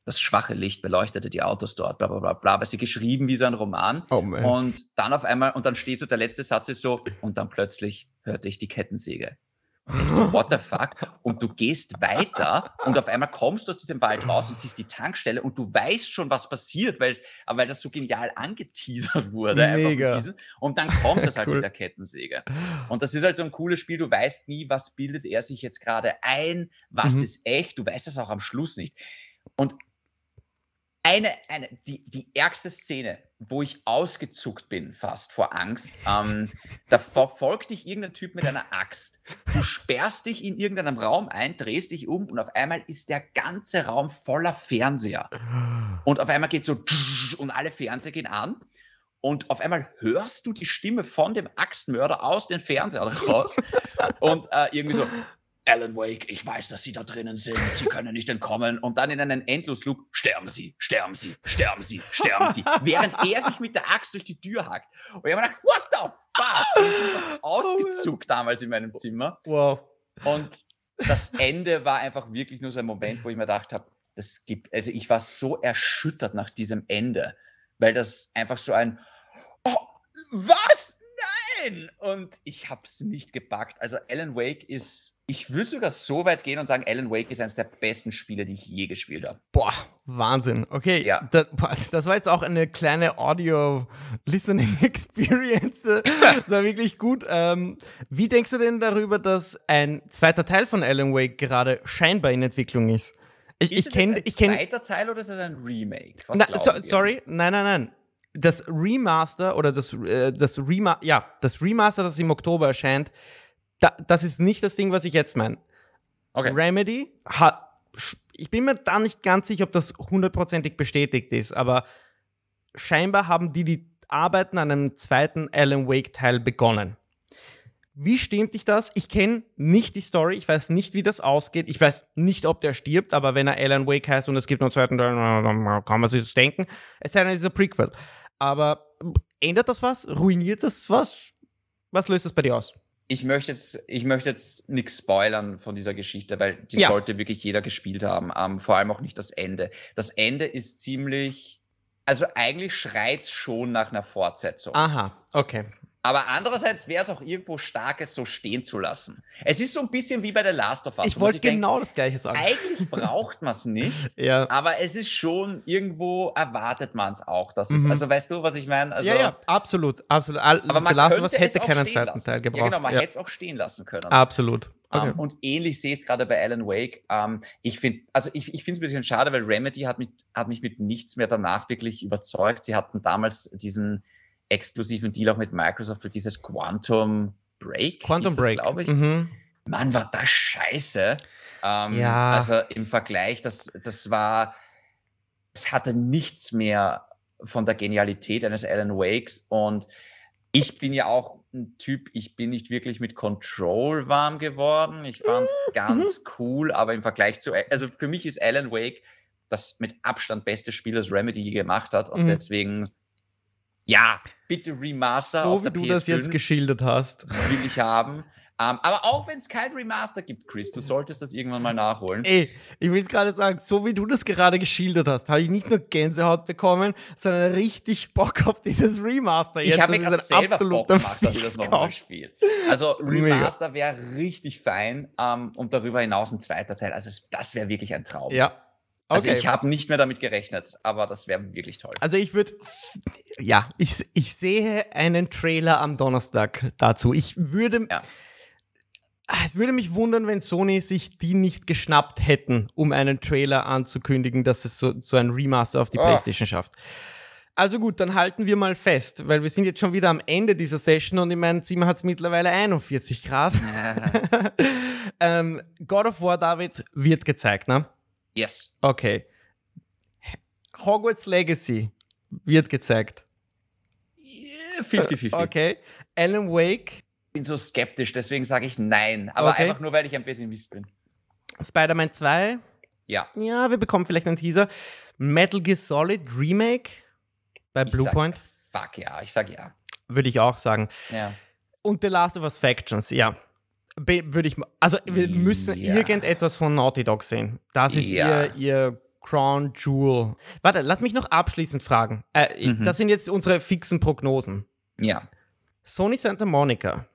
Das schwache Licht beleuchtete die Autos dort, bla bla bla bla. Aber ist geschrieben wie so ein Roman. Oh man. Und dann auf einmal, und dann steht so, der letzte Satz ist so, und dann plötzlich hörte ich die Kettensäge. Und denkst du, what the fuck? Und du gehst weiter und auf einmal kommst du aus diesem Wald raus und siehst die Tankstelle und du weißt schon, was passiert, weil, es, weil das so genial angeteasert wurde. Mega. diesem- Und dann kommt das halt Cool. mit der Kettensäge. Und das ist halt so ein cooles Spiel. Du weißt nie, was bildet er sich jetzt gerade ein, was Mhm. ist echt. Du weißt das auch am Schluss nicht. Und eine, eine die, die ärgste Szene, wo ich ausgezuckt bin, fast vor Angst, ähm, da verfolgt dich irgendein Typ mit einer Axt. Du sperrst dich in irgendeinem Raum ein, drehst dich um und auf einmal ist der ganze Raum voller Fernseher. Und auf einmal geht so und alle Fernseher gehen an. Und auf einmal hörst du die Stimme von dem Axtmörder aus den Fernsehern raus. und äh, irgendwie so, Alan Wake, ich weiß, dass Sie da drinnen sind, Sie können nicht entkommen. Und dann in einen Endlosloop, sterben Sie, sterben Sie, sterben Sie, sterben Sie. Während er sich mit der Axt durch die Tür hackt. Und ich habe mir gedacht, what the fuck? Fast ausgezuckt damals in meinem Zimmer. Wow. Und das Ende war einfach wirklich nur so ein Moment, wo ich mir gedacht habe, das gibt, also ich war so erschüttert nach diesem Ende, weil das einfach so ein, oh, was? Nein! Und ich habe es nicht gepackt. Also Alan Wake ist, ich würde sogar so weit gehen und sagen, Alan Wake ist eines der besten Spiele, die ich je gespielt habe. Boah, Wahnsinn. Okay, Ja. da, boah, das war jetzt auch eine kleine Audio-Listening-Experience. Das war wirklich gut. Ähm, wie denkst du denn darüber, dass ein zweiter Teil von Alan Wake gerade scheinbar in Entwicklung ist? Ich, Ist ich es jetzt ein ich kenne, zweiter Teil oder ist es ein Remake? Na, so, sorry, nein, nein, nein. Das Remaster oder das, äh, das Rema ja, das Remaster, das im Oktober erscheint, da, das ist nicht das Ding, was ich jetzt meine. Okay. Remedy hat, ich bin mir da nicht ganz sicher, ob das hundertprozentig bestätigt ist, aber scheinbar haben die die Arbeiten an einem zweiten Alan Wake Teil begonnen. Wie stimmt dich das? Ich kenne nicht die Story, ich weiß nicht, wie das ausgeht. Ich weiß nicht, ob der stirbt, aber wenn er Alan Wake heißt und es gibt noch einen zweiten Teil, dann kann man sich das denken. Es sei denn, es ist ein Prequel. Aber ändert das was? Ruiniert das was? Was löst das bei dir aus? Ich möchte jetzt, ich möchte jetzt nichts spoilern von dieser Geschichte, weil die Ja. sollte wirklich jeder gespielt haben. Ähm, vor allem auch nicht das Ende. Das Ende ist ziemlich, also eigentlich schreit's schon nach einer Fortsetzung. Aha, okay. Aber andererseits wäre es auch irgendwo starkes, so stehen zu lassen. Es ist so ein bisschen wie bei The Last of Us. Ich wollte genau das gleiche sagen. Eigentlich braucht man es nicht, Ja. aber es ist schon irgendwo erwartet man es auch. Dass es, Mhm. also weißt du, was ich meine? Also, ja, ja, absolut, absolut. Aber man The Last of Us es hätte keinen zweiten lassen. Teil gebraucht. Ja, genau, man Ja, hätte es auch stehen lassen können. Absolut. Okay. Ähm, und ähnlich sehe ich es gerade bei Alan Wake. Ähm, ich finde, also ich, ich finde es ein bisschen schade, weil Remedy hat mich, hat mich mit nichts mehr danach wirklich überzeugt. Sie hatten damals diesen exklusiven Deal auch mit Microsoft für dieses Quantum Break. Quantum das, Break. glaube ich. Mhm. Mann, war das scheiße. Ähm, Ja. Also im Vergleich, das, das war, es hatte nichts mehr von der Genialität eines Alan Wakes und ich bin ja auch ein Typ, ich bin nicht wirklich mit Control warm geworden. Ich fand es ganz cool, aber im Vergleich zu, also für mich ist Alan Wake das mit Abstand beste Spiel, das Remedy je gemacht hat und Mhm. deswegen, ja, bitte Remaster So auf wie der du PS5 das jetzt geschildert hast. will ich haben. Ähm, aber auch wenn es kein Remaster gibt, Chris, du solltest das irgendwann mal nachholen. Ey, ich will es gerade sagen, so wie du das gerade geschildert hast, habe ich nicht nur Gänsehaut bekommen, sondern richtig Bock auf dieses Remaster. Ich jetzt. habe mir gerade selber Bock gemacht, dass ich das nochmal spiele. Also. Remaster wäre richtig fein ähm, und darüber hinaus ein zweiter Teil. Also das wäre wirklich ein Traum. Ja. Also Okay. ich habe nicht mehr damit gerechnet, aber das wäre wirklich toll. Also ich würde, ja, ich, ich sehe einen Trailer am Donnerstag dazu. Ich würde, Ja. es würde mich wundern, wenn Sony sich die nicht geschnappt hätten, um einen Trailer anzukündigen, dass es so, so ein Remaster auf die Oh. Playstation schafft. Also gut, dann halten wir mal fest, weil wir sind jetzt schon wieder am Ende dieser Session und in meinem Zimmer hat es mittlerweile 41 Grad. ähm, God of War, David, wird gezeigt, ne? Yes. Okay. Hogwarts Legacy wird gezeigt. Yeah, 50-50. Okay. Alan Wake. Ich bin so skeptisch, deswegen sage ich nein. Aber Okay. einfach nur, weil ich ein Pessimist bin. Spider-Man 2. Ja. Ja, wir bekommen vielleicht einen Teaser. Metal Gear Solid Remake bei Bluepoint. Fuck ja, ich sag ja. Würde ich auch sagen. Ja. Und The Last of Us Factions, ja. Würde ich. Also, wir müssen Ja. irgendetwas von Naughty Dog sehen. Das ist Ja. ihr, ihr Crown Jewel. Warte, lass mich noch abschließend fragen. Äh, Mhm. Das sind jetzt unsere fixen Prognosen. Ja. Sony Santa Monica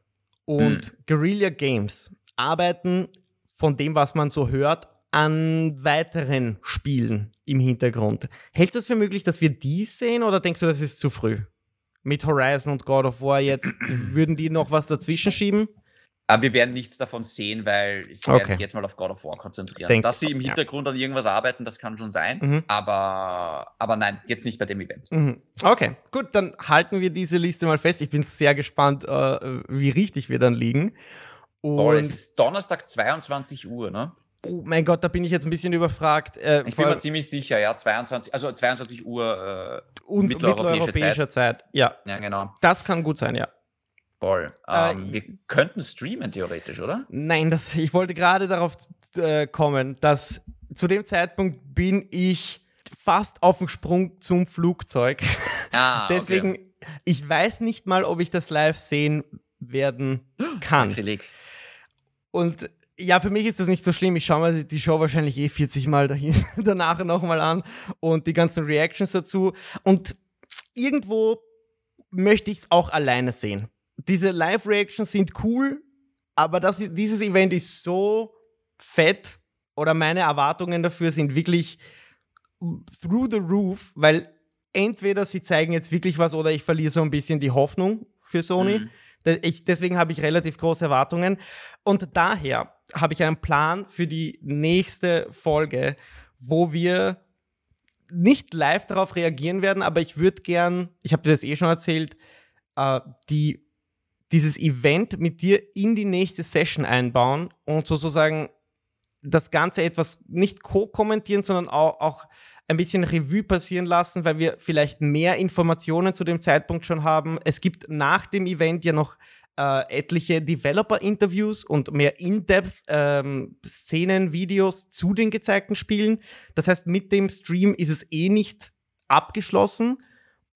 und Hm. Guerrilla Games arbeiten von dem, was man so hört, an weiteren Spielen im Hintergrund. Hältst du es für möglich, dass wir die sehen oder denkst du, das ist zu früh? Mit Horizon und God of War jetzt, würden die noch was dazwischen schieben? Aber wir werden nichts davon sehen, weil sie werden Okay. sich jetzt mal auf God of War konzentrieren. Denk- Dass sie im ja. Hintergrund an irgendwas arbeiten, das kann schon sein. Mhm. Aber, aber nein, jetzt nicht bei dem Event. Mhm. Okay, gut, dann halten wir diese Liste mal fest. Ich bin sehr gespannt, äh, wie richtig wir dann liegen. Und Oh, es ist Donnerstag 22 Uhr, ne? oh mein Gott, da bin ich jetzt ein bisschen überfragt. Äh, Ich bin mir ziemlich sicher, ja, 22, also 22 Uhr, uns mitteleuropäische mitteleuropäischer Zeit. Ja, äh, ja genau, das kann gut sein, ja. Voll. Äh, Ähm, wir könnten streamen theoretisch, oder? Nein, das, ich wollte gerade darauf äh, kommen, dass zu dem Zeitpunkt bin ich fast auf dem Sprung zum Flugzeug. Ah, Deswegen, ich weiß nicht mal, ob ich das live sehen werden kann. Sakrileg. Und ja, für mich ist das nicht so schlimm. Ich schaue mir die Show wahrscheinlich eh 40 Mal dahin, danach nochmal an und die ganzen Reactions dazu. Und irgendwo möchte ich es auch alleine sehen. Diese Live-Reactions sind cool, aber das dieses Event ist so fett oder meine Erwartungen dafür sind wirklich through the roof, weil entweder sie zeigen jetzt wirklich was oder ich verliere so ein bisschen die Hoffnung für Sony. Mhm. Ich, deswegen habe ich relativ große Erwartungen. Und daher habe ich einen Plan für die nächste Folge, wo wir nicht live darauf reagieren werden, aber ich würde gern, ich habe dir das eh schon erzählt, äh, die, dieses Event mit dir in die nächste Session einbauen und sozusagen das Ganze etwas nicht co-kommentieren, sondern auch, auch ein bisschen Revue passieren lassen, weil wir vielleicht mehr Informationen zu dem Zeitpunkt schon haben. Es gibt nach dem Event ja noch äh, etliche Developer-Interviews und mehr In-Depth ähm, zu den gezeigten Spielen. Das heißt, mit dem Stream ist es eh nicht abgeschlossen.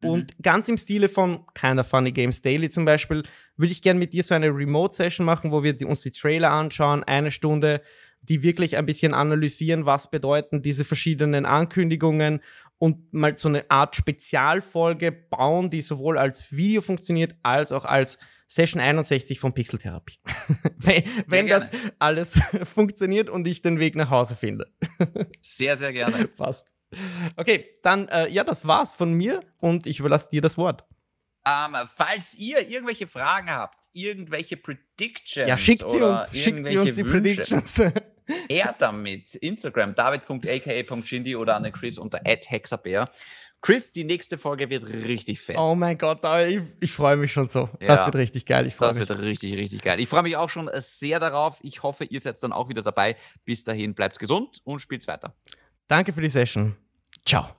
Und ganz im Stile von Kinda Funny Games Daily zum Beispiel, würde ich gerne mit dir so eine Remote-Session machen, wo wir die, uns die Trailer anschauen, eine Stunde, die wirklich ein bisschen analysieren, was bedeuten diese verschiedenen Ankündigungen und mal so eine Art Spezialfolge bauen, die sowohl als Video funktioniert, als auch als Session 61 von Pixeltherapie. wenn wenn das alles funktioniert und ich den Weg nach Hause finde. Sehr, sehr gerne. Passt. Okay, dann, äh, ja, das war's von mir und ich überlasse dir das Wort. Ähm, falls ihr irgendwelche Fragen habt, irgendwelche Predictions, Ja, schickt sie uns, schickt sie uns die irgendwelche Wünsche, Predictions. her damit. Instagram, david.aka.shindy oder an Chris unter hexabär. Chris, die nächste Folge wird richtig fett. oh mein Gott, ich, ich freue mich schon so. Ja. Das wird richtig geil. Ich freue das mich. wird richtig, richtig geil. Ich freue mich auch schon sehr darauf. Ich hoffe, ihr seid dann auch wieder dabei. Bis dahin, bleibt gesund und spielt weiter. Danke für die Session. Ciao.